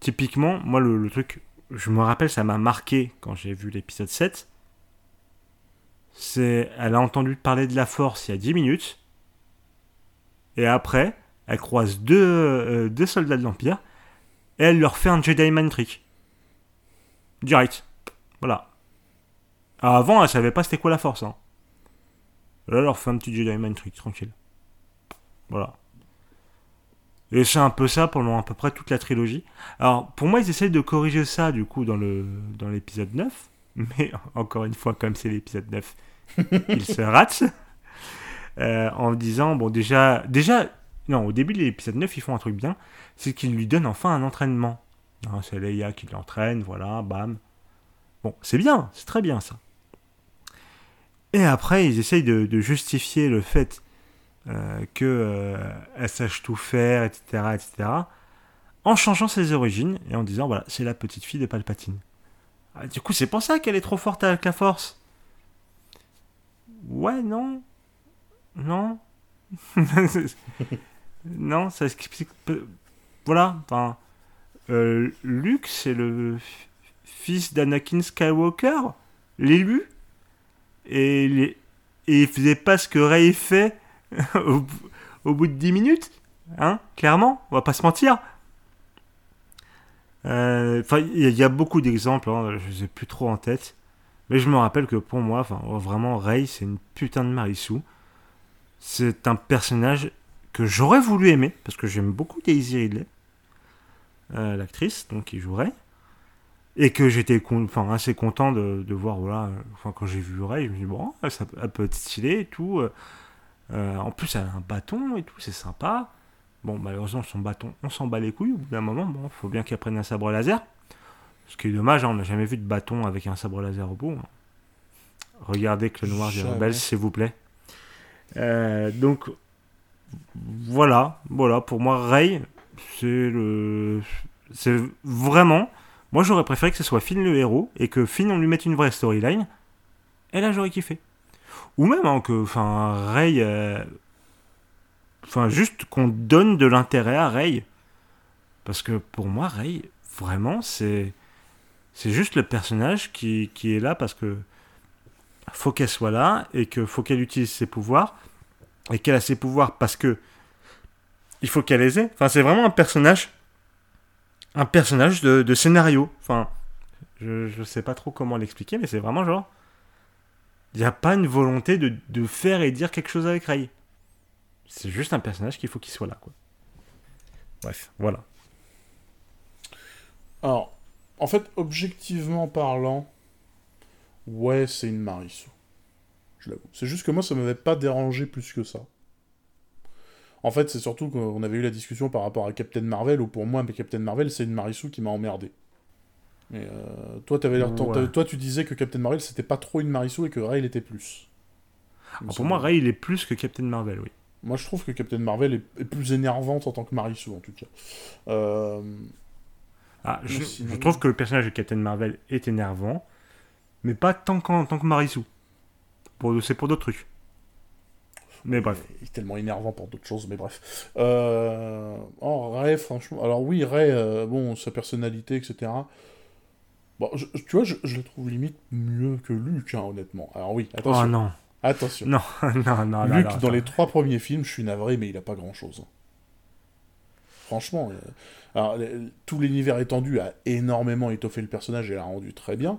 typiquement, moi, le, le truc, je me rappelle, ça m'a marqué quand j'ai vu l'épisode 7. C'est, elle a entendu parler de la force il y a 10 minutes. Et après, elle croise deux, euh, deux soldats de l'Empire. Et elle leur fait un Jedi Mind Trick. Direct. Voilà. Alors avant, elle savait pas c'était quoi la force. Hein. Là, elle leur fait un petit Jedi Mind Trick, tranquille. Voilà. Et c'est un peu ça pendant à peu près toute la trilogie. Alors, pour moi, ils essayent de corriger ça, du coup, dans le dans l'épisode 9. [laughs] Mais, encore une fois, comme c'est l'épisode 9, [laughs] ils se ratent. Euh, en disant, bon, déjà... Déjà, non, au début de l'épisode 9, ils font un truc bien. C'est qu'ils lui donnent enfin un entraînement. Hein, c'est Leia qui l'entraîne, voilà, bam. Bon, c'est bien, c'est très bien, ça. Et après, ils essayent de, justifier le fait euh, que euh, sache tout faire, etc., etc., en changeant ses origines et en disant voilà, c'est la petite fille de Palpatine. Ah, du coup, c'est pour ça qu'elle est trop forte avec la Force. Ouais, non, non, [laughs] [laughs] non, ça explique. Voilà, enfin, euh, Luke, c'est le fils d'Anakin Skywalker, l'élu, et, les- et il faisait pas ce que Rey fait [laughs] au, bout- de 10 minutes, hein, clairement, on va pas se mentir. Euh, il y, a- beaucoup d'exemples, hein, je les ai plus trop en tête, mais je me rappelle que pour moi, vraiment, Rey, c'est une putain de Marissou. C'est un personnage que j'aurais voulu aimer, parce que j'aime beaucoup Daisy Ridley, euh, l'actrice, donc qui jouerait, et que j'étais enfin, assez content de, de voir, voilà, enfin, quand j'ai vu Rey, je me suis dit, bon, ça peut- elle peut être stylée et tout. euh, euh, en plus, elle a un bâton et tout, c'est sympa. Bon, malheureusement, son bâton, on s'en bat les couilles au bout d'un moment, bon, faut bien qu'elle prenne un sabre laser. Ce qui est dommage, hein, on n'a jamais vu de bâton avec un sabre laser au bout. hein. Regardez que le noir des rebelles, s'il vous plaît. Euh, donc, voilà, voilà, pour moi, Rey, c'est le. C'est vraiment. Moi, j'aurais préféré que ce soit Finn le héros et que Finn, on lui mette une vraie storyline. Et là, j'aurais kiffé. Ou même hein, que. Enfin, Rey. euh, Enfin, juste qu'on donne de l'intérêt à Rey. Parce que pour moi, Rey, vraiment, c'est. C'est juste le personnage qui, qui est là parce que. Faut qu'elle soit là et que faut qu'elle utilise ses pouvoirs. Et qu'elle a ses pouvoirs parce que. Il faut qu'elle les ait. Enfin, c'est vraiment un personnage. Un personnage de, scénario. Enfin, je, je sais pas trop comment l'expliquer, mais c'est vraiment genre. Il n'y a pas une volonté de, faire et dire quelque chose avec Rey. C'est juste un personnage qu'il faut qu'il soit là. Bref, voilà.
Alors, en fait, objectivement parlant, ouais, c'est une Marissou. Je l'avoue. C'est juste que moi, ça m'avait pas dérangé plus que ça. En fait, c'est surtout qu'on avait eu la discussion par rapport à Captain Marvel, où pour moi, Captain Marvel, c'est une Marissou qui m'a emmerdé. Mais euh, toi, t'avais l'air-
Ouais.
t'avais- toi, tu disais que Captain Marvel, c'était pas trop une Marissou et que Ray, il était plus. Il
Alors, pour moi. Rey, il est plus que Captain Marvel, oui.
Moi, je trouve que Captain Marvel est, est plus énervante en tant que Marissou, en tout cas. Euh,
Ah, je,
Mais sinon-
je trouve que le personnage de Captain Marvel est énervant, mais pas tant qu'en tant que Marissou. Pour, c'est pour d'autres trucs. Mais bref.
Il est tellement énervant pour d'autres choses, mais bref. Euh... Oh, Ray, franchement. Alors oui, Ray, euh, bon, sa personnalité, etc. Bon, je- tu vois, je, je le trouve limite mieux que Luke, hein, honnêtement. Alors oui, attention.
Oh non.
Attention. [laughs]
Non, non, non.
Luke,
non, non,
dans les trois premiers films, je suis navré, mais il a pas grand-chose. Franchement. euh, Alors, tout l'univers étendu a énormément étoffé le personnage et l'a rendu très bien.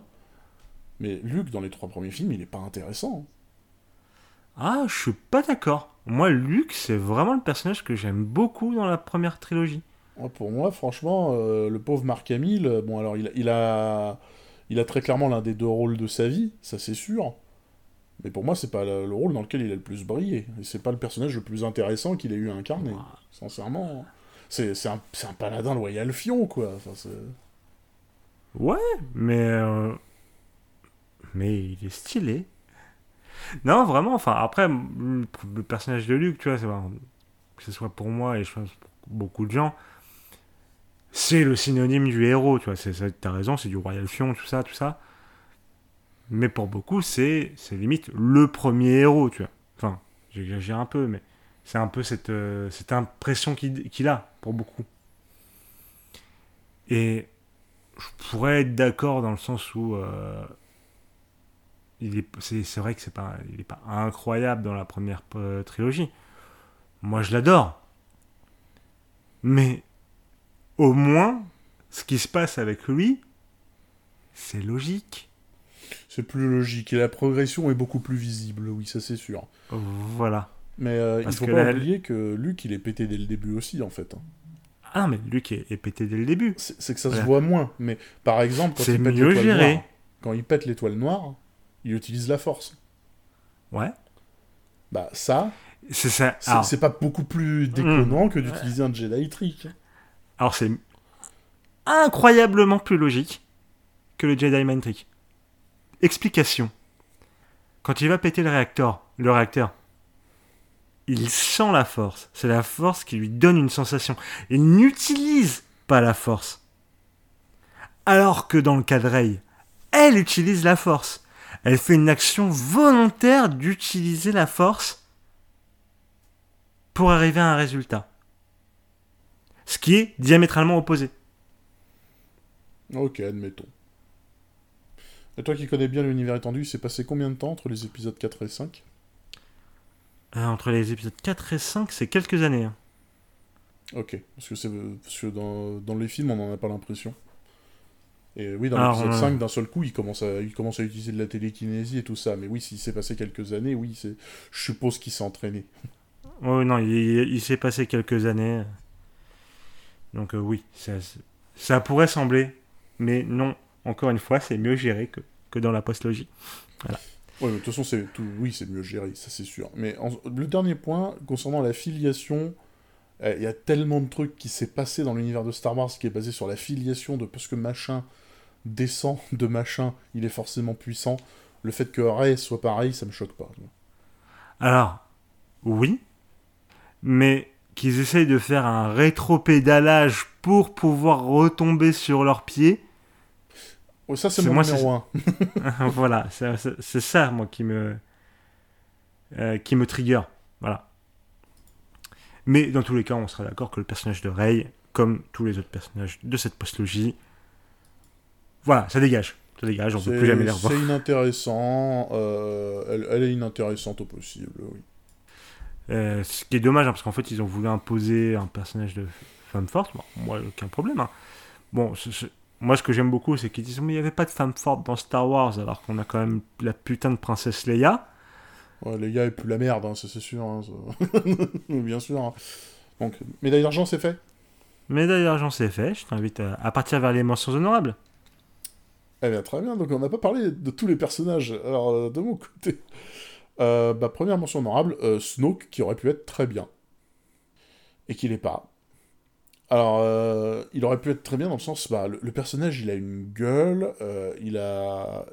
Mais Luke, dans les trois premiers films, il est pas intéressant.
Ah, je suis pas d'accord. Moi, Luke, c'est vraiment le personnage que j'aime beaucoup dans la première trilogie.
Ouais, pour moi, franchement, euh, le pauvre Marc Hamill, euh, bon, alors, il, il a... Il a très clairement l'un des deux rôles de sa vie, ça c'est sûr. Mais pour moi, c'est pas le, le rôle dans lequel il a le plus brillé. Et c'est pas le personnage le plus intéressant qu'il ait eu à incarner.
Ah.
Sincèrement. C'est un, c'est un paladin loyal fion, quoi. Enfin,
Ouais, mais. euh, Mais il est stylé. Non, vraiment, enfin, après, le personnage de Luke, tu vois, que ce soit pour moi et je pense pour beaucoup de gens, c'est le synonyme du héros, tu vois. T'as raison, c'est du Royal Fion, tout ça, tout ça. Mais pour beaucoup, c'est limite le premier héros, tu vois. Enfin, j'exagère un peu, mais c'est un peu cette, euh, cette impression qu'il qu'il a, pour beaucoup. Et je pourrais être d'accord dans le sens où euh, est, c'est, vrai que c'est pas, il est pas incroyable dans la première euh, trilogie. Moi, je l'adore. Mais au moins, ce qui se passe avec lui, c'est logique.
C'est plus logique. Et la progression est beaucoup plus visible, oui, ça c'est sûr.
Voilà.
Mais euh, il faut
que
pas
la-
oublier que Luke, il est pété dès le début aussi, en fait. hein.
Ah, mais Luc est, est pété dès le début.
C'est que ça se voit moins. Mais par exemple, quand
C'est
il pète
mieux
l'étoile
géré.
noire, quand il pète l'étoile noire, il utilise la force.
Ouais.
Bah ça,
C'est ça.
c'est
Alors,
c'est pas beaucoup plus déconnant que d'utiliser un Jedi trick.
alors c'est incroyablement plus logique que le Jedi Mind Trick. Explication. Quand il va péter le réacteur, le réacteur, il sent la force. C'est la force qui lui donne une sensation. Il n'utilise pas la force. Alors que dans le cas de Rey, elle utilise la force. Elle fait une action volontaire d'utiliser la force pour arriver à un résultat. Ce qui est diamétralement opposé.
Ok, admettons. Et toi qui connais bien l'univers étendu, il s'est passé combien de temps entre les épisodes 4 et 5
Euh, entre les épisodes 4 et 5, c'est quelques années. hein.
Ok, parce que, c'est, parce que dans, dans les films, on n'en a pas l'impression. Et oui, dans
Alors,
l'épisode
euh,
5, d'un seul coup, il commence, à, il commence à utiliser de la télékinésie et tout ça. Mais oui, s'il s'est passé quelques années, oui, je suppose qu'il s'est entraîné. [laughs]
Oh non, il, s'est passé quelques années. Donc euh, oui, ça, ça pourrait sembler, mais non, encore une fois, c'est mieux géré que, que dans la postlogie.
Ouais, mais de toute façon, c'est tout... oui, c'est mieux géré, ça c'est sûr. Mais en- le dernier point, concernant la filiation, euh, il y a tellement de trucs qui s'est passé dans l'univers de Star Wars qui est basé sur la filiation de parce que machin descend de machin, il est forcément puissant. Le fait que Rey soit pareil, ça me choque pas.
Alors, oui, mais qu'ils essayent de faire un rétropédalage pour pouvoir retomber sur leurs pieds,
ça, c'est mon
moi,
numéro
c'est-
1. [laughs]
voilà, c'est ça, moi, qui me, euh, qui me trigger. Voilà. Mais dans tous les cas, on sera d'accord que le personnage de Rey, comme tous les autres personnages de cette postlogie, voilà, ça dégage. Ça dégage, on ne peut plus jamais les revoir.
C'est inintéressant. euh, elle, elle est inintéressante au possible, oui.
Euh, ce qui est dommage, hein, parce qu'en fait, ils ont voulu imposer un personnage de femme forte. Bon, moi, aucun problème. hein. Bon, ce- ce- moi, ce que j'aime beaucoup, c'est qu'ils disent Mais il n'y avait pas de femme forte dans Star Wars, alors qu'on a quand même la putain de princesse Leia.
Ouais, les gars, et plus la merde, hein, ça c'est sûr. hein, [laughs] Bien sûr. Donc, médaille d'argent, c'est fait?
Médaille d'argent, c'est fait. Je t'invite à, à partir vers les mentions honorables.
Eh bien, très bien. Donc, on n'a pas parlé de tous les personnages. Alors, euh, de mon côté, [laughs] euh, bah, première mention honorable, euh, Snoke, qui aurait pu être très bien. Et qui l'est pas. Alors, il aurait pu être très bien dans le sens, bah, le, personnage, il a une gueule, il a...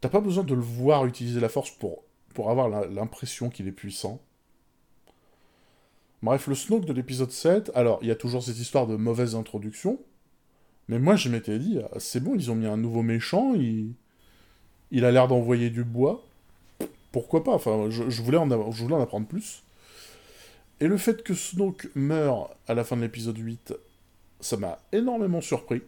T'as pas besoin de le voir utiliser la force pour, pour avoir l'impression qu'il est puissant. Bref, le Snoke de l'épisode 7, alors, il y a toujours cette histoire de mauvaise introduction, mais moi, je m'étais dit, ah, c'est bon, ils ont mis un nouveau méchant, il, il a l'air d'envoyer du bois. pourquoi pas? Enfin, je, voulais en je voulais en apprendre plus. Et le fait que Snoke meure à la fin de l'épisode 8, ça m'a énormément surpris.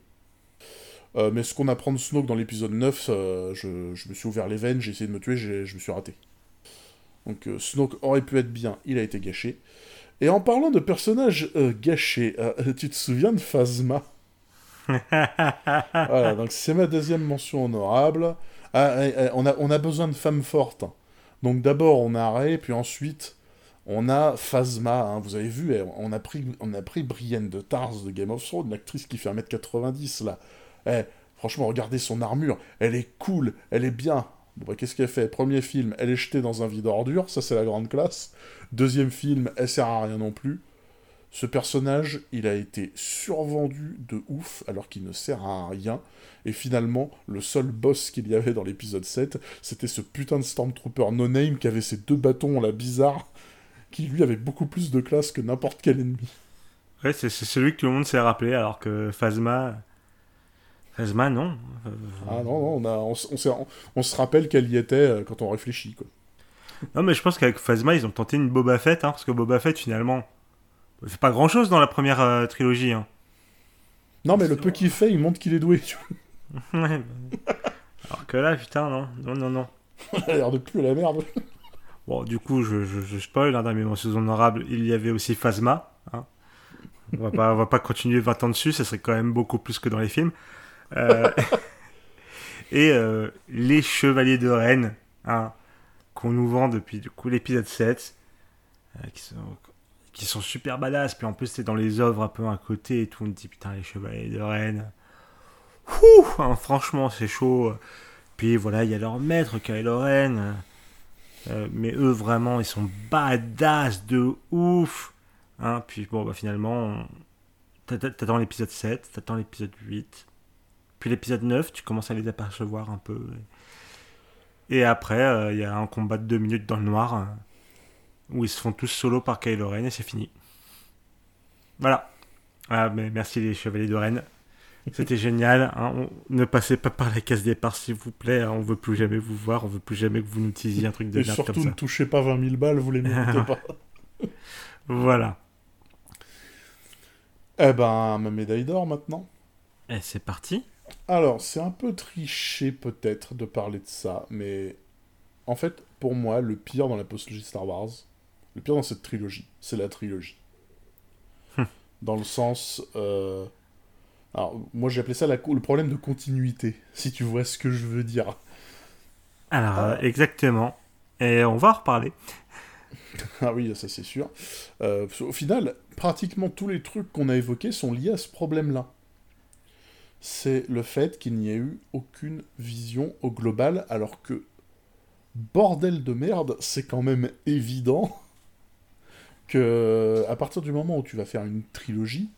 Euh, mais ce qu'on apprend de Snoke dans l'épisode 9, euh, je, me suis ouvert les veines, j'ai essayé de me tuer, je me suis raté. Donc euh, Snoke aurait pu être bien, il a été gâché. Et en parlant de personnages gâchés, [laughs] tu te souviens de Phasma? [laughs] Voilà, donc c'est ma deuxième mention honorable. Ah, eh, eh, on, a, on a besoin de femmes fortes. Donc d'abord on a Rey, puis ensuite on a Phasma, hein. vous avez vu, eh, on a pris, on a pris Brienne de Tars de Game of Thrones, l'actrice qui fait 1m90 là. Franchement, regardez son armure, elle est cool, elle est bien. Bon, bah, qu'est-ce qu'elle fait? Premier film, elle est jetée dans un vide ordure, ça c'est la grande classe. Deuxième film, elle sert à rien non plus. Ce personnage, il a été survendu de ouf alors qu'il ne sert à rien. Et finalement, le seul boss qu'il y avait dans l'épisode 7, c'était ce putain de Stormtrooper no-name qui avait ses deux bâtons là bizarres, qui lui avait beaucoup plus de classe que n'importe quel ennemi.
Ouais, c'est celui que tout le monde s'est rappelé alors que Phasma, Phasma, non.
Ah non, non on, on, se rappelle qu'elle y était euh, quand on réfléchit. Quoi.
Non, mais je pense qu'avec Phasma, ils ont tenté une Boba Fett, hein, parce que Boba Fett, finalement, il fait pas grand chose dans la première euh, trilogie. Hein.
Non, mais le peu qu'il fait, il montre qu'il est doué. [laughs]
ouais, Alors que là, putain, non, non, non, non. [laughs]
il a l'air de plus la merde.
bon, du coup, je, je, spoil, hein, dans mes mentions honorables, il y avait aussi Phasma. Hein. On va pas, on va pas continuer 20 ans dessus, ça serait quand même beaucoup plus que dans les films. Euh, [laughs] et euh, les Chevaliers de Rennes, hein, qu'on nous vend depuis du coup l'épisode 7, euh, qui, sont, qui sont super badass. Puis en plus, c'est dans les œuvres un peu à côté et tout. On dit putain, les Chevaliers de Rennes. Hein, franchement, c'est chaud. Puis voilà, il y a leur maître, Kylo Ren. mais eux, vraiment, ils sont badass de ouf. Hein, puis bon, bah, finalement, t'attends l'épisode 7, t'attends l'épisode 8. Puis l'épisode 9, tu commences à les apercevoir un peu. Et après, euh, il y a un combat de 2 minutes dans le noir euh, où ils se font tous solo par Kylo Ren et c'est fini. Voilà. Ah, mais merci les Chevaliers de Rennes. C'était génial. Hein. ne passez pas par la case départ, s'il vous plaît. On veut plus jamais vous voir. On veut plus jamais que vous nous utilisiez un truc de
Et surtout, ne touchez pas 20 000 balles, vous les [laughs] méritez pas.
voilà.
Eh ben, ma médaille d'or maintenant.
Et c'est parti.
Alors, c'est un peu triché peut-être de parler de ça, mais en fait, pour moi, le pire dans la postologie Star Wars, le pire dans cette trilogie, c'est la trilogie. Hum. dans le sens... Euh, alors, moi j'ai appelé ça le problème de continuité, si tu vois ce que je veux dire.
Alors, euh, exactement. Et on va en reparler. [laughs]
ah oui, ça c'est sûr. Euh, au final, pratiquement tous les trucs qu'on a évoqués sont liés à ce problème-là c'est le fait qu'il n'y ait eu aucune vision au global, alors que, bordel de merde, c'est quand même évident [laughs] que, à partir du moment où tu vas faire une trilogie,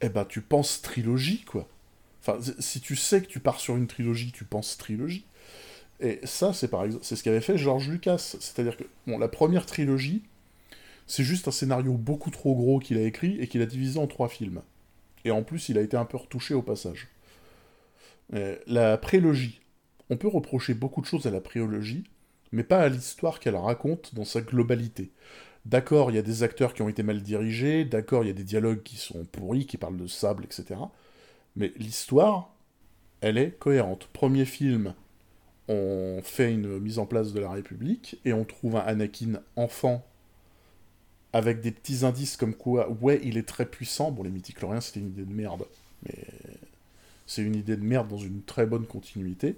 eh ben tu penses trilogie, quoi. Enfin, si tu sais que tu pars sur une trilogie, tu penses trilogie. Et ça, c'est par exemple, c'est ce qu'avait fait George Lucas. C'est-à-dire que, bon, la première trilogie, c'est juste un scénario beaucoup trop gros qu'il a écrit et qu'il a divisé en trois films. Et en plus, il a été un peu retouché au passage. La prélogie. On peut reprocher beaucoup de choses à la prélogie, mais pas à l'histoire qu'elle raconte dans sa globalité. D'accord, il y a des acteurs qui ont été mal dirigés, d'accord, il y a des dialogues qui sont pourris, qui parlent de sable, etc. Mais l'histoire, elle est cohérente. Premier film, on fait une mise en place de la République, et on trouve un Anakin enfant avec des petits indices comme quoi, ouais, il est très puissant. Bon, les mythichloriens, c'était une idée de merde, mais c'est une idée de merde dans une très bonne continuité.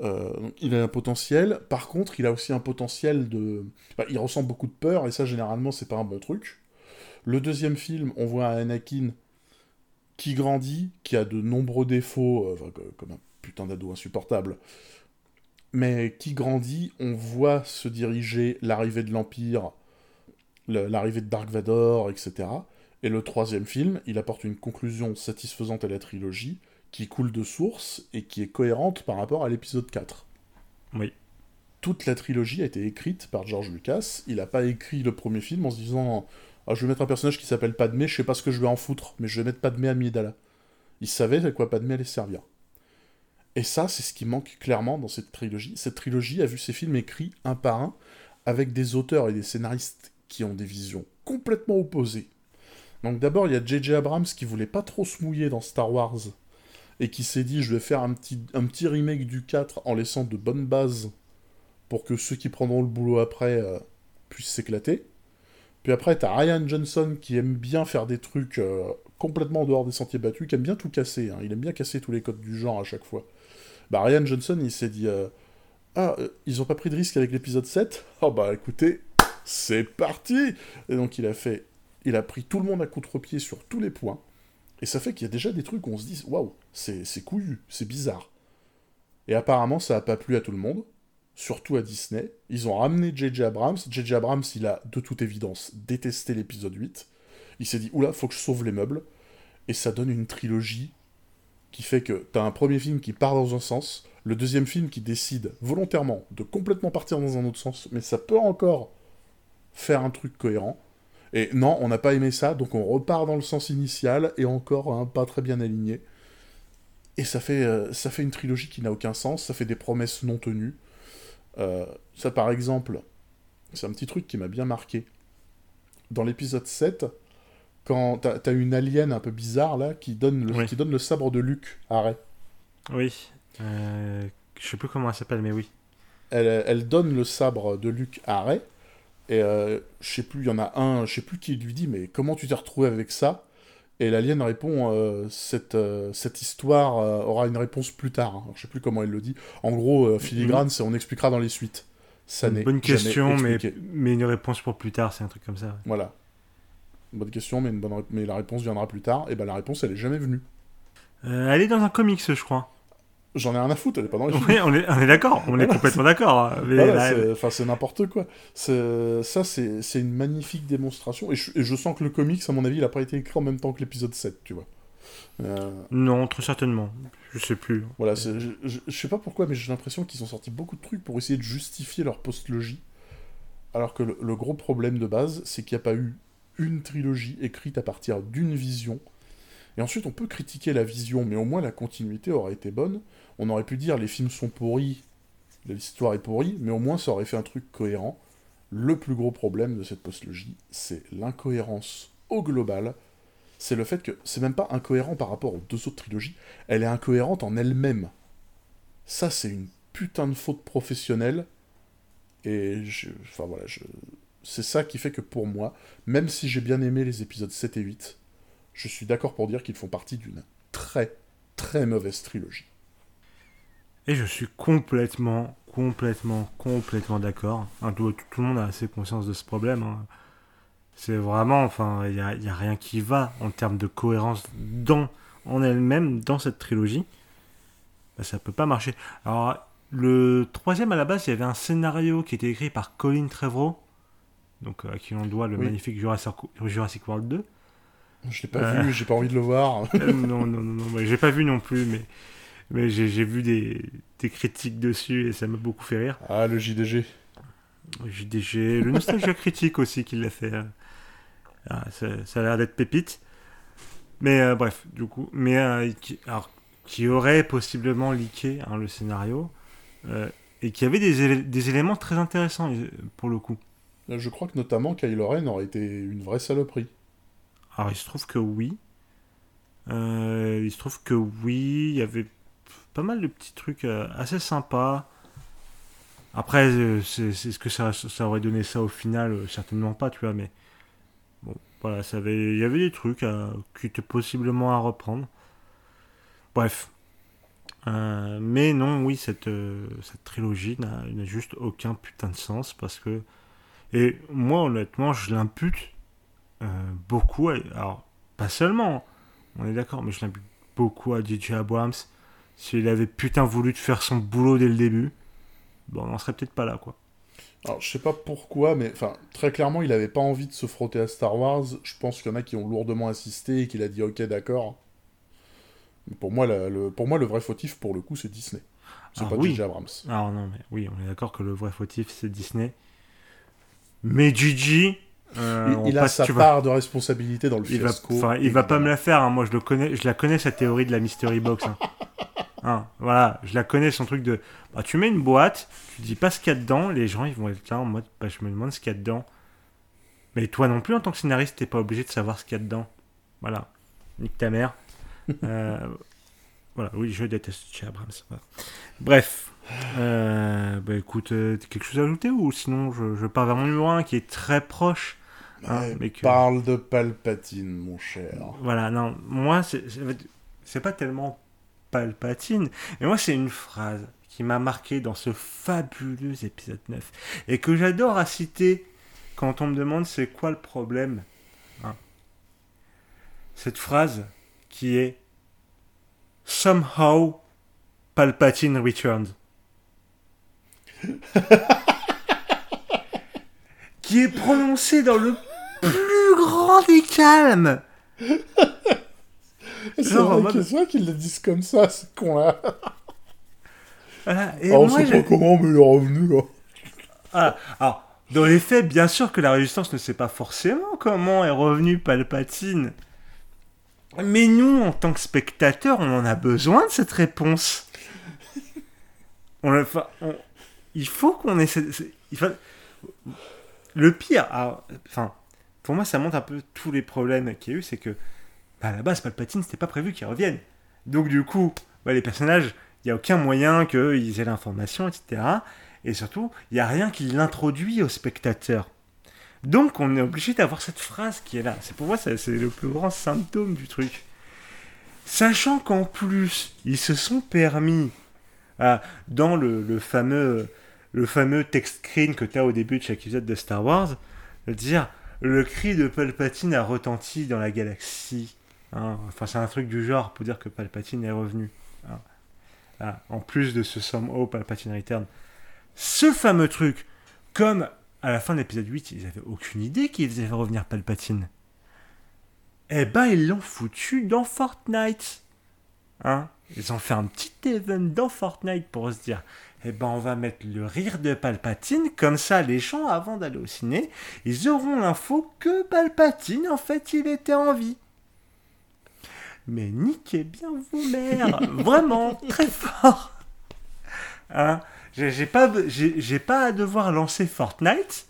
Euh, il a un potentiel. Par contre, il a aussi un potentiel de. il ressent beaucoup de peur, et ça, généralement, c'est pas un bon truc. Le deuxième film, on voit un Anakin qui grandit, qui a de nombreux défauts, euh, comme un putain d'ado insupportable, mais qui grandit, on voit se diriger l'arrivée de l'Empire l'arrivée de Dark Vador, etc. Et le troisième film, il apporte une conclusion satisfaisante à la trilogie, qui coule de source et qui est cohérente par rapport à l'épisode 4.
Oui.
Toute la trilogie a été écrite par George Lucas. Il n'a pas écrit le premier film en se disant ah, Je vais mettre un personnage qui s'appelle Padmé, je sais pas ce que je vais en foutre, mais je vais mettre Padmé Amidala. Il savait à quoi Padmé allait servir. Et ça, c'est ce qui manque clairement dans cette trilogie. Cette trilogie a vu ses films écrits un par un, avec des auteurs et des scénaristes qui ont des visions complètement opposées. Donc d'abord, il y a J.J. Abrams qui voulait pas trop se mouiller dans Star Wars, et qui s'est dit, je vais faire un petit, un petit remake du 4 en laissant de bonnes bases pour que ceux qui prendront le boulot après euh, puissent s'éclater. Puis après, t'as Ryan Johnson qui aime bien faire des trucs euh, complètement en dehors des sentiers battus, qui aime bien tout casser. Hein. Il aime bien casser tous les codes du genre à chaque fois. Bah, Ryan Johnson, il s'est dit euh, Ah, ils ont pas pris de risque avec l'épisode 7 Oh bah écoutez, c'est parti Et donc il a fait. Il a pris tout le monde à contre-pied sur tous les points. Et ça fait qu'il y a déjà des trucs où on se dit Waouh, c'est couillu, c'est bizarre. Et apparemment, ça a pas plu à tout le monde surtout à Disney. Ils ont ramené J.J. Abrams. J.J. Abrams, il a de toute évidence détesté l'épisode 8. Il s'est dit, oula, faut que je sauve les meubles. Et ça donne une trilogie qui fait que t'as un premier film qui part dans un sens, le deuxième film qui décide volontairement de complètement partir dans un autre sens, mais ça peut encore faire un truc cohérent. Et non, on n'a pas aimé ça, donc on repart dans le sens initial, et encore un pas très bien aligné. Et ça fait, euh, ça fait une trilogie qui n'a aucun sens, ça fait des promesses non tenues. Euh, ça, par exemple, c'est un petit truc qui m'a bien marqué. Dans l'épisode 7, quand t'as as une alien un peu bizarre, là, qui donne le, qui donne le sabre de Luke à Ray.
Oui. Euh, je sais plus comment elle s'appelle, mais oui.
Elle, elle, donne le sabre de Luke à Ray. Et euh, je sais plus, il y en a un, je sais plus qui lui dit, mais comment tu t'es retrouvé avec ça? Et l'alien répond euh, cette, euh, cette histoire euh, aura une réponse plus tard. Je sais plus comment il le dit. En gros, filigrane, c'est on expliquera dans les suites.
Ça n'est bonne question, mais, mais une réponse pour plus tard, c'est un truc comme ça.
Voilà. Bonne question, mais, une bonne mais la réponse viendra plus tard. Et ben la réponse, elle est jamais venue.
elle est dans un comics, je crois.
J'en ai rien à foutre, elle est pas dans les
Oui, on est, on est d'accord, on est complètement d'accord.
Enfin, c'est n'importe quoi. Ça, c'est une magnifique démonstration. Et je, sens que le comics, à mon avis, il a pas été écrit en même temps que l'épisode 7, tu vois.
Euh, non, très certainement. Je sais plus.
Voilà, je, je, sais pas pourquoi, mais j'ai l'impression qu'ils ont sorti beaucoup de trucs pour essayer de justifier leur post-logie. Alors que le, le gros problème de base, c'est qu'il n'y a pas eu une trilogie écrite à partir d'une vision. Et ensuite, on peut critiquer la vision, mais au moins la continuité aurait été bonne. On aurait pu dire les films sont pourris, l'histoire est pourrie, mais au moins ça aurait fait un truc cohérent. Le plus gros problème de cette postlogie, c'est l'incohérence au global. C'est le fait que c'est même pas incohérent par rapport aux deux autres trilogies, elle est incohérente en elle-même. Ça, c'est une putain de faute professionnelle. Et enfin voilà, c'est ça qui fait que pour moi, même si j'ai bien aimé les épisodes 7 et 8, je suis d'accord pour dire qu'ils font partie d'une très très mauvaise trilogie.
Et je suis complètement, complètement, complètement d'accord. tout, le monde a assez conscience de ce problème. Hein. C'est vraiment, enfin, il n'y a, a, rien qui va en termes de cohérence dans, en elle-même dans cette trilogie. Ça bah, ça peut pas marcher. Alors, le troisième à la base, il y avait un scénario qui était écrit par Colin Trevorrow, donc à qui on doit le magnifique Jurassic, Jurassic World 2.
Je l'ai pas euh. vu, j'ai pas envie de le voir.
Euh, non, non, non, non, j'ai pas vu non plus, mais mais j'ai vu des, des, critiques dessus et ça m'a beaucoup fait rire.
Ah, le JDG.
Le JDG, le Nostalgia [laughs] Critique aussi qui l'a fait. Hein. Ah, ça, ça, a l'air d'être pépite. Mais euh, bref, du coup, mais euh, qui, alors, qui aurait possiblement leaké hein, le scénario euh, et qui avait des, des, éléments très intéressants pour le coup.
Je crois que notamment Kylo Ren aurait été une vraie saloperie.
Alors il se trouve que oui. il se trouve que oui, il y avait pas mal de petits trucs euh, assez sympas. Après, euh, c'est ce que ça, aurait donné ça au final euh, Certainement pas, tu vois, mais bon, voilà, ça avait, il y avait des trucs qui étaient possiblement à reprendre. Bref. mais non, oui, cette, cette trilogie n'a juste aucun putain de sens parce que. Et moi, honnêtement, je l'impute beaucoup. alors, pas seulement, on est d'accord, mais je l'impute beaucoup à DJ Abrams s'il avait putain voulu faire son boulot dès le début, bon, on serait peut-être pas là, quoi.
Alors, je sais pas pourquoi, mais enfin, très clairement, il avait pas envie de se frotter à Star Wars. Je pense qu'il y en a qui ont lourdement insisté et qu'il a dit ok, d'accord. Pour moi, le, pour moi, le vrai fautif, pour le coup, c'est Disney. C'est ah pas
oui.
Abrams.
Alors non, mais oui, on est d'accord que le vrai fautif, c'est Disney. Mais Gigi,
euh, il, a sa part de responsabilité dans le
il
fiasco.
Va, il va pas me la faire. Hein. Moi, je le connais, je la connais cette théorie de la mystery box. Hein. [laughs] Hein, voilà, je la connais, son truc de. Bah, tu mets une boîte, tu dis pas ce qu'il y a dedans, les gens ils vont être là en mode bah, je me demande ce qu'il y a dedans. Mais toi non plus, en tant que scénariste, t'es pas obligé de savoir ce qu'il y a dedans. Voilà. Nique ta mère. [laughs] Euh, voilà, oui, je déteste chez Abrams. voilà. Bref. Euh, bah écoute, euh, quelque chose à ajouter ou sinon je, je pars vers mon numéro 1 qui est très proche. hein, mais que-
Parle de Palpatine, mon cher.
Voilà, non, moi, c'est pas tellement Palpatine, mais moi, c'est une phrase qui m'a marqué dans ce fabuleux épisode 9 et que j'adore à citer quand on me demande c'est quoi le problème. hein. Cette phrase qui est Somehow Palpatine returned. [laughs] qui est prononcée dans le plus grand des calmes.
C'est vrai
mode-
vrai qu'ils le disent comme ça, ce con-là.
Voilà, et
Ah, on sait pas comment, mais il est revenu, là.
Ah, alors, dans les faits, bien sûr que la résistance ne sait pas forcément comment est revenu Palpatine. Mais nous, en tant que spectateurs, on en a besoin de cette réponse. On, enfin, on- il faut qu'on ait cette- c'est- il faut- Le pire, alors, enfin, pour moi, ça montre un peu tous les problèmes qu'il y a eu, c'est que bah, à la base, Palpatine, c'était pas prévu qu'il revienne. Donc, du coup, bah, les personnages, il n'y a aucun moyen qu'ils aient l'information, etc. Et surtout, il n'y a rien qui l'introduit au spectateur. Donc, on est obligé d'avoir cette phrase qui est là. C'est pour moi, c'est le plus grand symptôme du truc. Sachant qu'en plus, ils se sont permis, ah, dans le, le fameux, le fameux text screen que tu as au début de chaque épisode de Star Wars, de dire le cri de Palpatine a retenti dans la galaxie. Hein, Enfin, c'est un truc du genre pour dire que Palpatine est revenu. hein. En plus de ce somehow Palpatine Return. Ce fameux truc, comme à la fin de l'épisode 8, ils avaient aucune idée qu'ils faisaient revenir Palpatine. Eh ben, ils l'ont foutu dans Fortnite. Hein Ils ont fait un petit event dans Fortnite pour se dire eh ben, on va mettre le rire de Palpatine, comme ça, les gens, avant d'aller au ciné, ils auront l'info que Palpatine, en fait, il était en vie. Mais niquez bien vos mères, vraiment, très fort. Hein j'ai pas, j'ai pas à devoir lancer Fortnite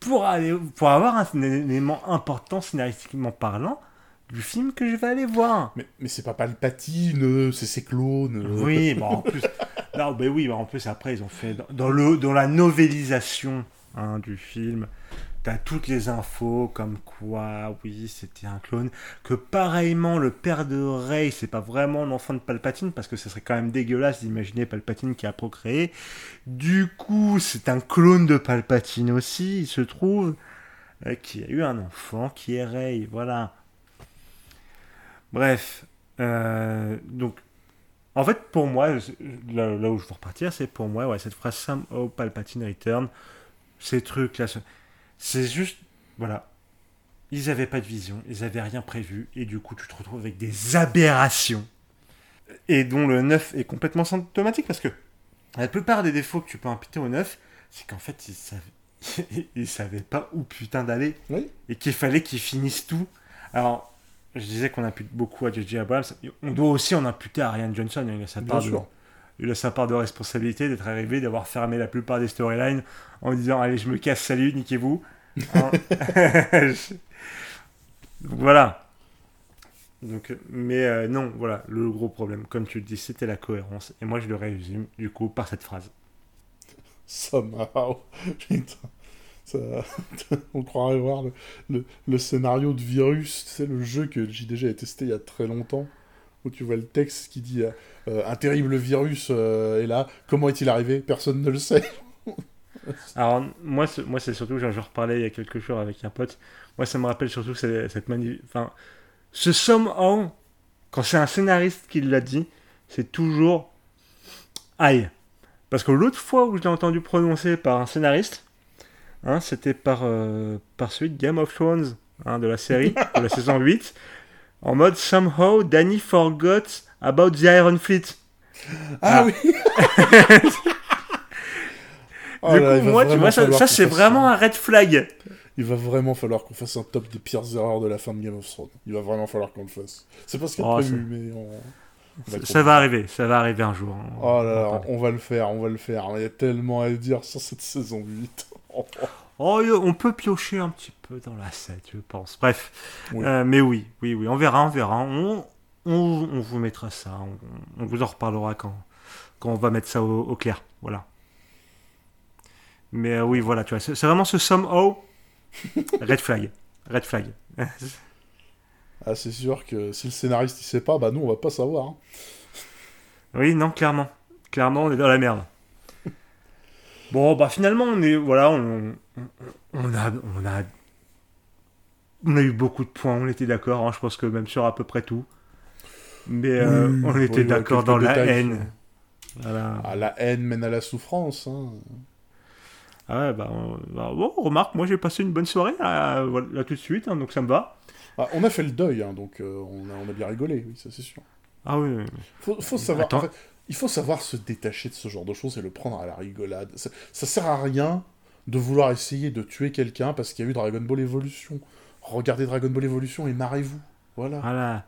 pour, aller, pour avoir un élément important scénaristiquement parlant du film que je vais aller voir.
Mais, mais c'est pas Palpatine, c'est ses clones.
Oui, bah en plus, non, ben oui, bah en plus après ils ont fait dans, dans le dans la novélisation du film, t'as toutes les infos comme quoi, oui, c'était un clone, que pareillement le père de Rey, c'est pas vraiment l'enfant de Palpatine parce que ce serait quand même dégueulasse d'imaginer Palpatine qui a procréé. Du coup, c'est un clone de Palpatine aussi, il se trouve, euh, qui a eu un enfant qui est Rey, voilà. Bref, euh, donc en fait, pour moi, là, où je veux repartir, c'est pour moi, ouais, cette phrase Somehow Palpatine Return, ces trucs-là, ce- c'est juste, voilà, ils avaient pas de vision, ils avaient rien prévu, et du coup, tu te retrouves avec des aberrations, et dont le 9 est complètement symptomatique, parce que la plupart des défauts que tu peux imputer au 9, c'est qu'en fait, ils savaient, [laughs] ils savaient pas où putain d'aller,
Oui.
et qu'il fallait qu'ils finissent tout. Alors, je disais qu'on impute beaucoup à J.J. Abrams. On doit aussi en imputer à Ryan Johnson. Il a sa part, de, il a sa part de responsabilité d'être arrivé, d'avoir fermé la plupart des storylines en disant Allez, je me casse, salut, niquez-vous. Hein [laughs] voilà. Donc, mais euh, non, voilà, le gros problème, comme tu le dis, c'était la cohérence. Et moi, je le résume, du coup, par cette phrase.
Somehow. [laughs] Putain. [laughs] On croirait voir le, le, scénario de Virus, sais, le jeu que JDG a testé il y a très longtemps, tu vois le texte qui dit euh, Un terrible virus euh, est là, comment est-il arrivé? Personne ne le sait. [laughs]
Alors, moi, moi c'est surtout, genre, je reparlais il y a quelques jours avec un pote, moi, ça me rappelle surtout cette, cette mani... Enfin, ce somehow, quand c'est un scénariste qui l'a dit, c'est toujours aïe. Parce que l'autre fois où je l'ai entendu prononcer par un scénariste, hein, c'était par, euh, par celui Game of Thrones, hein, de la série, de la saison 8, en mode somehow Danny forgot about the Iron Fleet.
Ah,
Ah.
oui [laughs] Oh
du
là,
coup, moi, tu vois, ça, ça c'est vraiment un red flag.
Il va vraiment falloir qu'on fasse un top des pires erreurs de la fin de Game of Thrones. Il va vraiment falloir qu'on le fasse. C'est pas ce qu'il y a
Oh,
prévu,
ça-
mais on...
Ça, ça va arriver, ça va arriver un jour.
Oh là là, on va le faire, on va le faire. Il y a tellement à dire sur cette saison 8. [laughs]
Oh, on peut piocher un petit peu dans la 7, je pense. Bref.
Oui.
Euh, mais oui, oui, oui, on verra, on verra. On, on, on vous mettra ça. On, on vous en reparlera quand, quand on va mettre ça au, au clair. Voilà. Mais euh, oui, voilà, tu vois, c'est c'est vraiment ce somehow. [laughs] Red flag. Red flag. [laughs]
Ah, c'est sûr que si le scénariste il sait pas, bah nous on va pas savoir. hein.
Oui, non, clairement. Clairement, on est dans la merde. Bon, bah finalement, on est. Voilà, on, on, on a, on, a, on a eu beaucoup de points, on était d'accord, hein, je pense que même sur à peu près tout. Mais euh,
Oui,
on était d'accord dans la
détails
haine. Voilà.
Ah, la haine mène à la souffrance. Hein.
Ah ouais, bah, bah, bon, remarque, moi j'ai passé une bonne soirée là, tout de suite, hein, donc ça me va.
Ah, on a fait le deuil, hein, donc euh, on, a, on a bien rigolé, oui, ça c'est sûr.
Ah oui, oui, oui.
Faut, faut savoir,
Attends.
en fait, il faut savoir se détacher de ce genre de choses et le prendre à la rigolade. Ça, ça sert à rien de vouloir essayer de tuer quelqu'un parce qu'il y a eu Dragon Ball Evolution. Regardez Dragon Ball Evolution et marrez-vous. Voilà.
Voilà.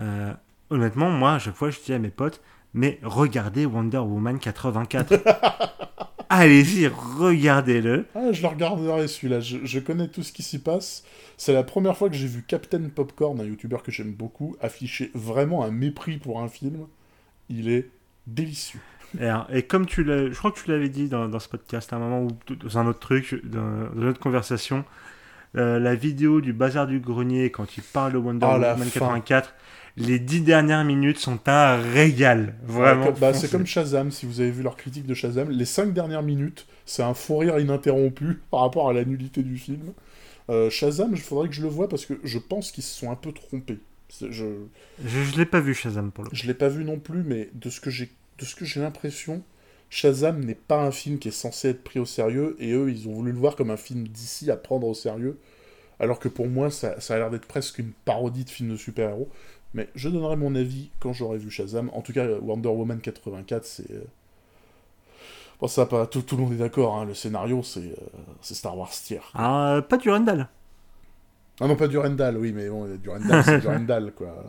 Euh, honnêtement, moi, à chaque fois, je dis à mes potes, mais regardez Wonder Woman 84. [laughs] Allez-y, regardez-le.
Ah, je le regarderai celui-là, je, je connais tout ce qui s'y passe. C'est la première fois que j'ai vu Captain Popcorn, un youtubeur que j'aime beaucoup, afficher vraiment un mépris pour un film. Il est délicieux.
Et, euh, et comme tu l'as, je crois que tu l'avais dit dans, dans ce podcast à un moment ou dans un autre truc, dans, dans une autre conversation, euh, la vidéo du bazar du grenier quand il parle de Wonder
Ah,
Woman
fin.
84, les dix dernières minutes sont un régal, vraiment.
Ouais, bah, c'est comme Shazam, si vous avez vu leur critique de Shazam, les cinq dernières minutes, c'est un fou rire ininterrompu [laughs] par rapport à la nullité du film. Euh, Shazam, il faudrait que je le voie parce que je pense qu'ils se sont un peu trompés. Je,
Je, je l'ai pas vu Shazam pour le coup.
je l'ai pas vu non plus, mais de ce que j'ai, de ce que j'ai l'impression, Shazam n'est pas un film qui est censé être pris au sérieux, et eux, ils ont voulu le voir comme un film d'ici à prendre au sérieux, alors que pour moi, ça, ça a l'air d'être presque une parodie de film de super-héros. Mais je donnerai mon avis quand j'aurai vu Shazam. En tout cas, Wonder Woman 84, c'est... euh, Bon, ça, pas, tout, tout le monde est d'accord, hein, le scénario, c'est euh, Star Wars tier.
Ah, euh, pas du Randall.
Ah non, pas du Rendal, oui, mais bon, du Rendal, c'est du [laughs] Rendal, quoi.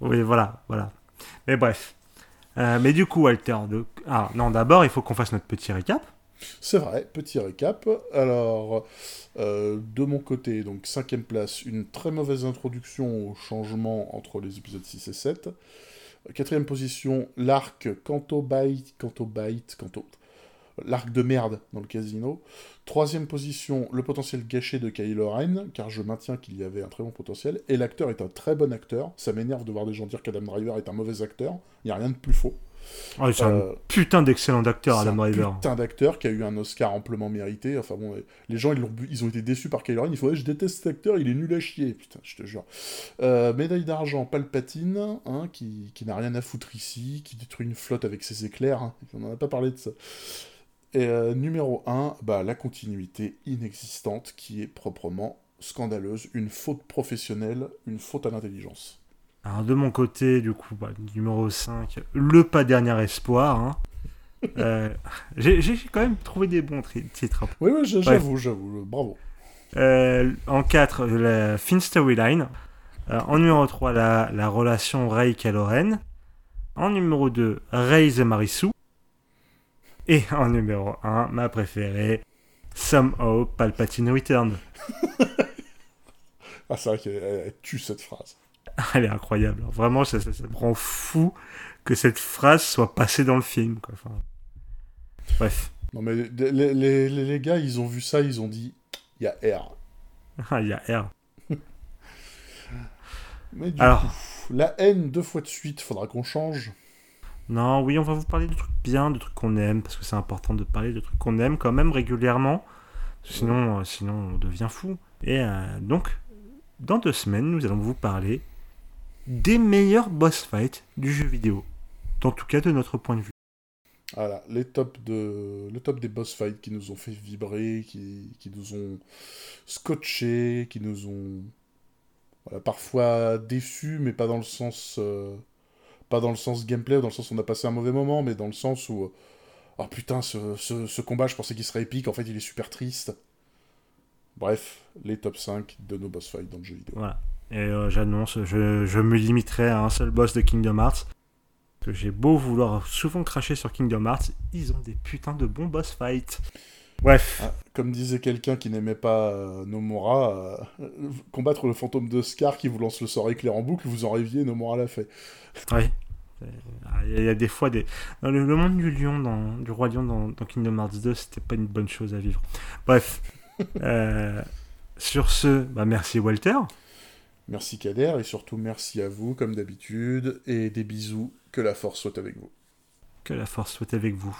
Oui, voilà, voilà. Mais bref. Euh, mais du coup, Walter, de... ah non, d'abord, il faut qu'on fasse notre petit récap.
C'est vrai, petit récap. Alors, euh, de mon côté, donc cinquième place, une très mauvaise introduction au changement entre les épisodes 6 et 7. Quatrième position, l'arc Canto Bite, Canto Bite, Canto... L'arc de merde dans le casino. Troisième position, le potentiel gâché de Kylo Ren, car je maintiens qu'il y avait un très bon potentiel. Et l'acteur est un très bon acteur. Ça m'énerve de voir des gens dire qu'Adam Driver est un mauvais acteur. Il n'y a rien de plus faux.
C'est un
Euh,
putain d'excellent acteur, Adam
un
Driver.
putain d'acteur qui a eu un Oscar amplement mérité. Enfin bon, les gens ils, l'ont bu- ils ont été déçus par Kylo Ren. Il faut je déteste cet acteur, il est nul à chier. Putain, je te jure. Euh, médaille d'argent, Palpatine, hein, qui, qui n'a rien à foutre ici, qui détruit une flotte avec ses éclairs. hein. On n'en a pas parlé de ça. Et euh, numéro 1, bah, la continuité inexistante qui est proprement scandaleuse. Une faute professionnelle, une faute à l'intelligence.
Alors, de mon côté, du coup, bah, numéro 5, le pas dernier espoir. hein. [laughs] Euh, J'ai quand même trouvé des bons titres. hein.
Oui, oui, j'a- j'avoue, j'avoue, bravo.
Euh, en 4, la fin storyline. Euh, en numéro 3, la, la relation Rey-Kylo Ren. En numéro 2, Rey the Marisou. Et en numéro 1, ma préférée, Somehow Palpatine Return. [laughs]
Ah, c'est vrai qu'elle elle- elle tue cette phrase. [laughs]
Elle est incroyable. Vraiment, ça, ça, ça me rend fou que cette phrase soit passée dans le film. Quoi. Enfin, bref.
Non mais les, les- les- les gars, ils ont vu ça, ils ont dit, il y a R. [laughs]
Ah, Il y a R.
Mais du
Alors.
coup, la haine deux fois de suite, faudra qu'on change.
Non, oui, on va vous parler de trucs bien, de trucs qu'on aime, parce que c'est important de parler de trucs qu'on aime quand même régulièrement. Sinon, euh, sinon on devient fou. Et euh, donc, dans deux semaines, nous allons vous parler des meilleurs boss fights du jeu vidéo. En tout cas, de notre point de vue.
Voilà, les de, le top des boss fights qui nous ont fait vibrer, qui, qui nous ont scotché, qui nous ont voilà, parfois déçus, mais pas dans le sens euh, pas dans le sens gameplay, dans le sens où on a passé un mauvais moment, mais dans le sens où oh putain, ce, ce, ce combat, je pensais qu'il serait épique, en fait, il est super triste. Bref, les top 5 de nos boss fights dans le jeu vidéo.
Voilà. Et euh, j'annonce, je, je me limiterai à un seul boss de Kingdom Hearts. Que j'ai beau vouloir souvent cracher sur Kingdom Hearts, ils ont des putains de bons boss fights. Bref.
Ah, comme disait quelqu'un qui n'aimait pas euh, Nomura, euh, [laughs] combattre le fantôme de Scar qui vous lance le sort éclair en boucle, vous en rêviez, Nomura l'a fait.
Oui. Il y, a des fois des. Le, monde du lion, dans, du roi lion dans, dans Kingdom Hearts 2, c'était pas une bonne chose à vivre. Bref. [laughs] euh, sur ce, bah merci Walter.
Merci Kader, et surtout merci à vous, comme d'habitude, et des bisous, que la force soit avec vous.
Que la force soit avec vous.